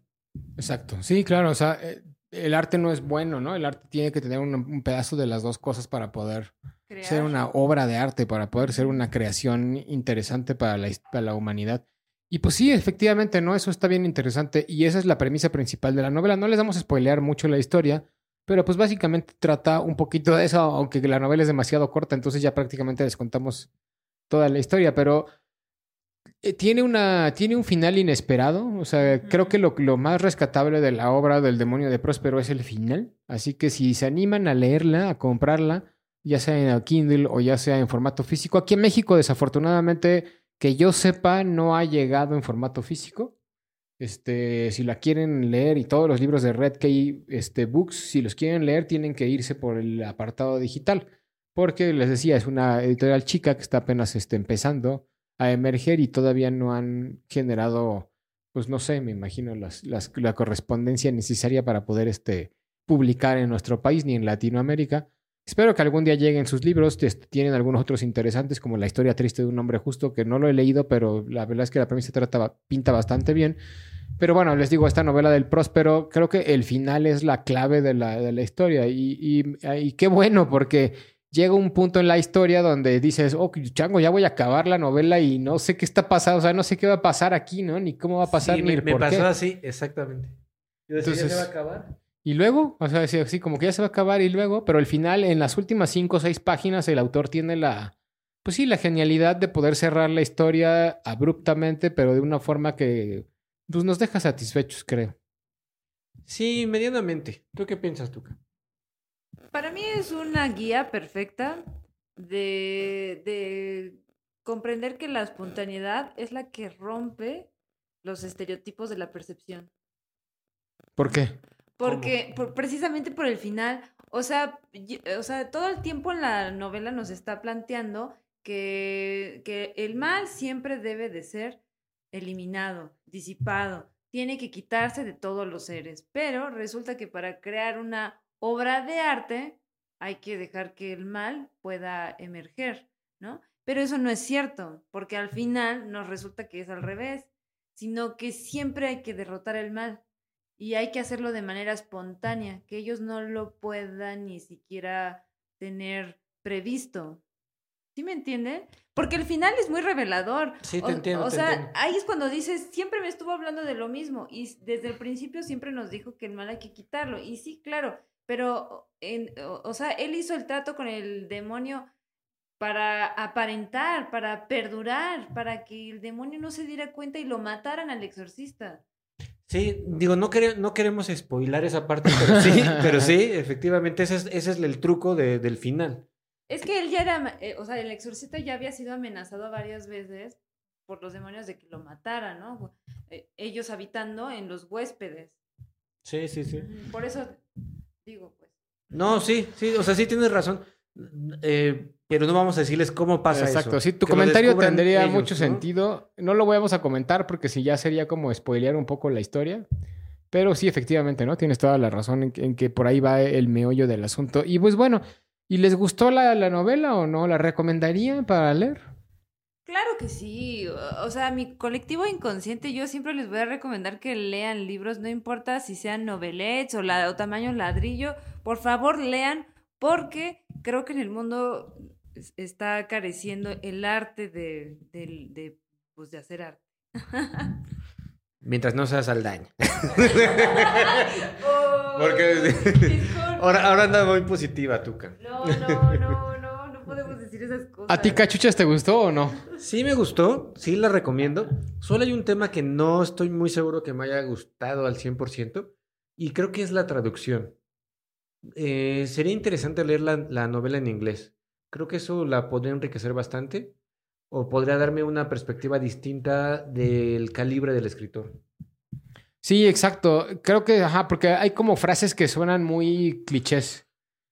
Exacto. Sí, claro. O sea, eh, el arte no es bueno, ¿no? El arte tiene que tener un, un pedazo de las dos cosas para poder Crear. ser una obra de arte, para poder ser una creación interesante para la, para la humanidad. Y pues sí, efectivamente, ¿no? Eso está bien interesante. Y esa es la premisa principal de la novela. No les vamos a spoilear mucho la historia, pero pues básicamente trata un poquito de eso, aunque la novela es demasiado corta, entonces ya prácticamente les contamos toda la historia, pero tiene, una, tiene un final inesperado. O sea, creo que lo, lo más rescatable de la obra del demonio de Próspero es el final. Así que si se animan a leerla, a comprarla, ya sea en Kindle o ya sea en formato físico, aquí en México desafortunadamente, que yo sepa, no ha llegado en formato físico. Este, si la quieren leer y todos los libros de Red Key este, Books, si los quieren leer, tienen que irse por el apartado digital. Porque les decía, es una editorial chica que está apenas este, empezando a emerger y todavía no han generado, pues no sé, me imagino las, las- la correspondencia necesaria para poder este, publicar en nuestro país ni en Latinoamérica. Espero que algún día lleguen sus libros. este, Tienen algunos otros interesantes, como La historia triste de un hombre justo, que no lo he leído, pero la verdad es que la premisa trata, pinta bastante bien. Pero bueno, les digo, esta novela del Próspero, creo que el final es la clave de la, de la historia. Y, y- y qué bueno, porque llega un punto en la historia donde dices, oh, chango, ya voy a acabar la novela y no sé qué está pasando, o sea, no sé qué va a pasar aquí, ¿no? Ni cómo va a pasar, Sí, ni me, me por pasó qué. así, exactamente. Yo decía, ¿ya se va a acabar? Y luego, o sea, así, así como que ya se va a acabar y luego, pero al final, en las últimas cinco o seis páginas, el autor tiene la, pues sí, la genialidad de poder cerrar la historia abruptamente, pero de una forma que pues, nos deja satisfechos, creo. Sí, medianamente. ¿Tú qué piensas, Tuca? Para mí es una guía perfecta de, de comprender que la espontaneidad es la que rompe los estereotipos de la percepción. ¿Por qué? Porque por- precisamente por el final, o sea, y- o sea, todo el tiempo en la novela nos está planteando que, que el mal siempre debe de ser eliminado, disipado, tiene que quitarse de todos los seres, pero resulta que para crear una obra de arte hay que dejar que el mal pueda emerger, ¿no? Pero eso no es cierto, porque al final nos resulta que es al revés, sino que siempre hay que derrotar el mal. Y hay que hacerlo de manera espontánea, que ellos no lo puedan ni siquiera tener previsto. ¿Sí me entienden? Porque el final es muy revelador. Sí, te entiendo, O te sea, entiendo. ahí es cuando dices, siempre me estuvo hablando de lo mismo. Y desde el principio siempre nos dijo que el mal hay que quitarlo. Y sí, claro, pero, en, o, o sea, él hizo el trato con el demonio para aparentar, para perdurar, para que el demonio no se diera cuenta y lo mataran al exorcista. Sí, digo, no, quere- no queremos spoilar esa parte, pero sí, pero sí, efectivamente, ese es, ese es el truco de- del final. Es que él ya era, eh, o sea, el exorcista ya había sido amenazado varias veces por los demonios de que lo mataran, ¿no? Eh, ellos habitando en los huéspedes. Sí, sí, sí. Por eso digo, pues. No, sí, sí, o sea, sí tienes razón. Eh, pero no vamos a decirles cómo pasa Exacto, eso. sí, tu Que comentario tendría ellos, mucho ¿no? sentido. No lo vamos a comentar porque si ya sería como spoilear un poco la historia. Pero sí, efectivamente, ¿no? Tienes toda la razón en, que- en que por ahí va el meollo del asunto. Y pues bueno, ¿y les gustó la, la novela o no? ¿La recomendaría para leer? Claro que sí. O sea, mi colectivo inconsciente, yo siempre les voy a recomendar que lean libros, no importa si sean novelets o, la, o tamaño ladrillo, por favor lean, porque creo que en el mundo es- está careciendo el arte de, del- de, pues, de hacer arte. Mientras no seas Saldaña. Oh, Porque-. Ahora, ahora anda muy positiva, Tuca. No, no, no, no podemos decir esas cosas. ¿A ti, Cachuchas, te gustó o no? Sí me gustó, sí la recomiendo. Solo hay un tema que no estoy muy seguro que me haya gustado al 100% y creo que es la traducción. Eh, sería interesante leer la, la novela en inglés. Creo que eso la podría enriquecer bastante o podría darme una perspectiva distinta del calibre del escritor. Sí, exacto. Creo que, ajá, porque hay como frases que suenan muy clichés.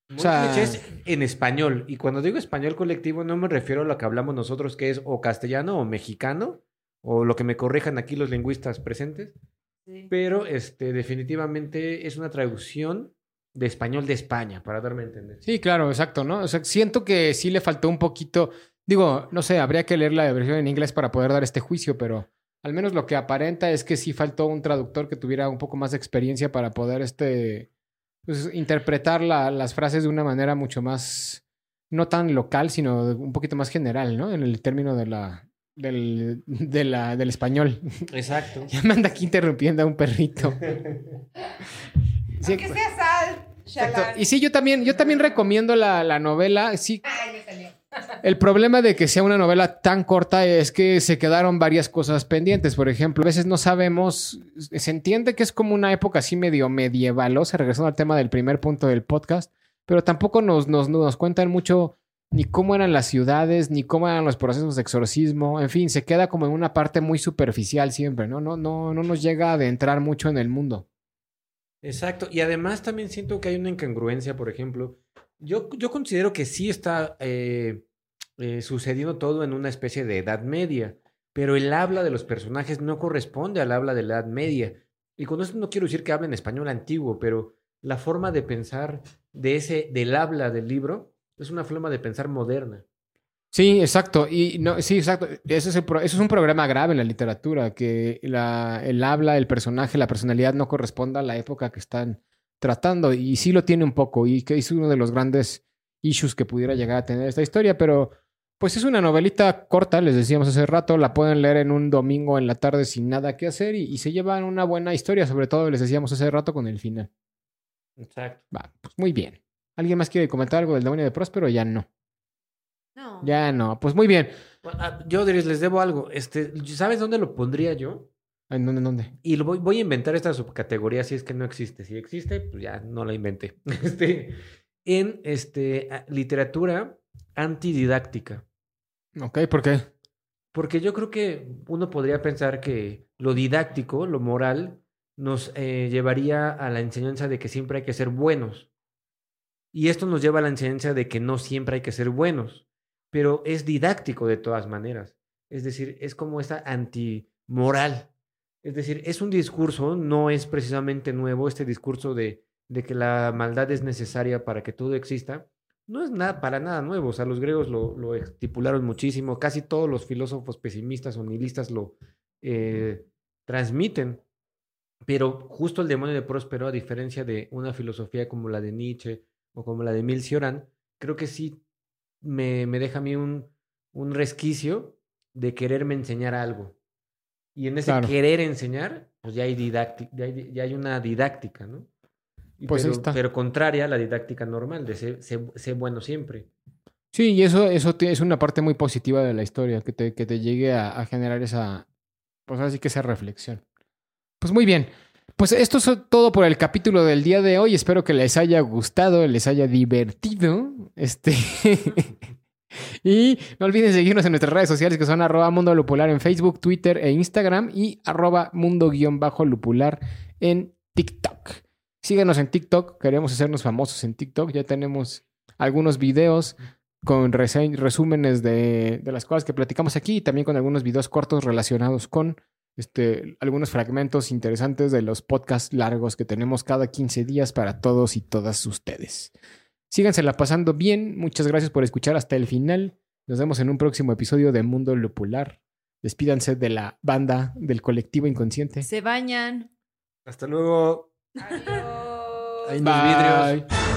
Muy O sea- clichés en español. Y cuando digo español colectivo no me refiero a lo que hablamos nosotros, que es o castellano o mexicano, o lo que me corrijan aquí los lingüistas presentes. Sí. Pero este, definitivamente es una traducción de español de España, para darme a entender. Sí, claro, exacto, ¿no? O sea, siento que sí le faltó un poquito. Digo, no sé, habría que leer la versión en inglés para poder dar este juicio, pero al menos lo que aparenta es que sí faltó un traductor que tuviera un poco más de experiencia para poder este pues, interpretar la- las frases de una manera mucho más no tan local, sino un poquito más general, ¿no? En el término de la del, de la, del español. Exacto. Ya me anda aquí interrumpiendo a un perrito. Sí, Aunque sea sal, Exacto. Y sí, yo también, yo también recomiendo la, la novela. Sí, Ah, ya salió. El problema de que sea una novela tan corta es que se quedaron varias cosas pendientes. Por ejemplo, a veces no sabemos, se entiende que es como una época así medio medievalosa, regresando al tema del primer punto del podcast, pero tampoco nos, nos, nos cuentan mucho ni cómo eran las ciudades, ni cómo eran los procesos de exorcismo. En fin, se queda como en una parte muy superficial siempre, ¿no? No, no, no nos llega a adentrar mucho en el mundo. Exacto. Y además también siento que hay una incongruencia, por ejemplo. Yo, yo considero que sí está eh, eh, sucediendo todo en una especie de Edad Media, pero el habla de los personajes no corresponde al habla de la Edad Media. Y con eso no quiero decir que hablen español antiguo, pero la forma de pensar de ese, del habla del libro es una forma de pensar moderna. Sí, exacto. Y no, sí, exacto. Ese es el pro- eso es un problema grave en la literatura, que la- el habla, el personaje, la personalidad no corresponda a la época que están tratando. Y sí lo tiene un poco, y que es uno de los grandes issues que pudiera llegar a tener esta historia, pero pues es una novelita corta, les decíamos hace rato, la pueden leer en un domingo en la tarde sin nada que hacer y, y se llevan una buena historia, sobre todo les decíamos hace rato con el final. Exacto. Va, pues muy bien. ¿Alguien más quiere comentar algo del demonio de Próspero? Ya no. No. Ya no. Pues muy bien. Ah, Yo les, les debo algo. Este, ¿Sabes dónde lo pondría yo? ¿En dónde, en dónde? Y lo voy, voy a inventar esta subcategoría si es que no existe. Si existe, pues ya no la inventé. Este, en este, a- literatura antididáctica. Ok, ¿por qué? Porque yo creo que uno podría pensar que lo didáctico, lo moral, nos eh, llevaría a la enseñanza de que siempre hay que ser buenos. Y esto nos lleva a la enseñanza de que no siempre hay que ser buenos. Pero es didáctico de todas maneras. Es decir, es como esa antimoral. Es decir, es un discurso, no es precisamente nuevo este discurso de, que la maldad es necesaria para que todo exista. No es nada, para nada nuevo. O sea, los griegos lo, estipularon muchísimo. Casi todos los filósofos pesimistas o nihilistas lo eh, transmiten. Pero justo el demonio de Próspero, a diferencia de una filosofía como la de Nietzsche o como la de Emil Cioran, creo que sí me, deja a mí un resquicio de quererme enseñar algo. Y en ese Claro. querer enseñar, pues ya hay, didácti- ya hay, ya hay una didáctica, ¿no? Y Pues ahí pero, está. pero contraria a la didáctica normal, de ser, ser- ser bueno siempre. Sí, y eso, eso es una parte muy positiva de la historia, que te, que te llegue a, a generar esa, pues así que esa reflexión. Pues muy bien. Pues esto es todo por el capítulo del día de hoy. Espero que les haya gustado, les haya divertido. Este. y no olviden seguirnos en nuestras redes sociales que son arroba mundo lupular en Facebook, Twitter e Instagram y arroba mundo-lupular en TikTok. Síganos en TikTok, queremos hacernos famosos en TikTok. Ya tenemos algunos videos con resúmenes de, de las cosas que platicamos aquí y también con algunos videos cortos relacionados con este, algunos fragmentos interesantes de los podcasts largos que tenemos cada 15 días para todos y todas ustedes. Sígansela pasando bien. Muchas gracias por escuchar hasta el final. Nos vemos en un próximo episodio de Mundo Lupular. Despídanse de la banda del colectivo inconsciente. Se bañan. Hasta luego. Adiós. Ahí nos vidrios. Bye.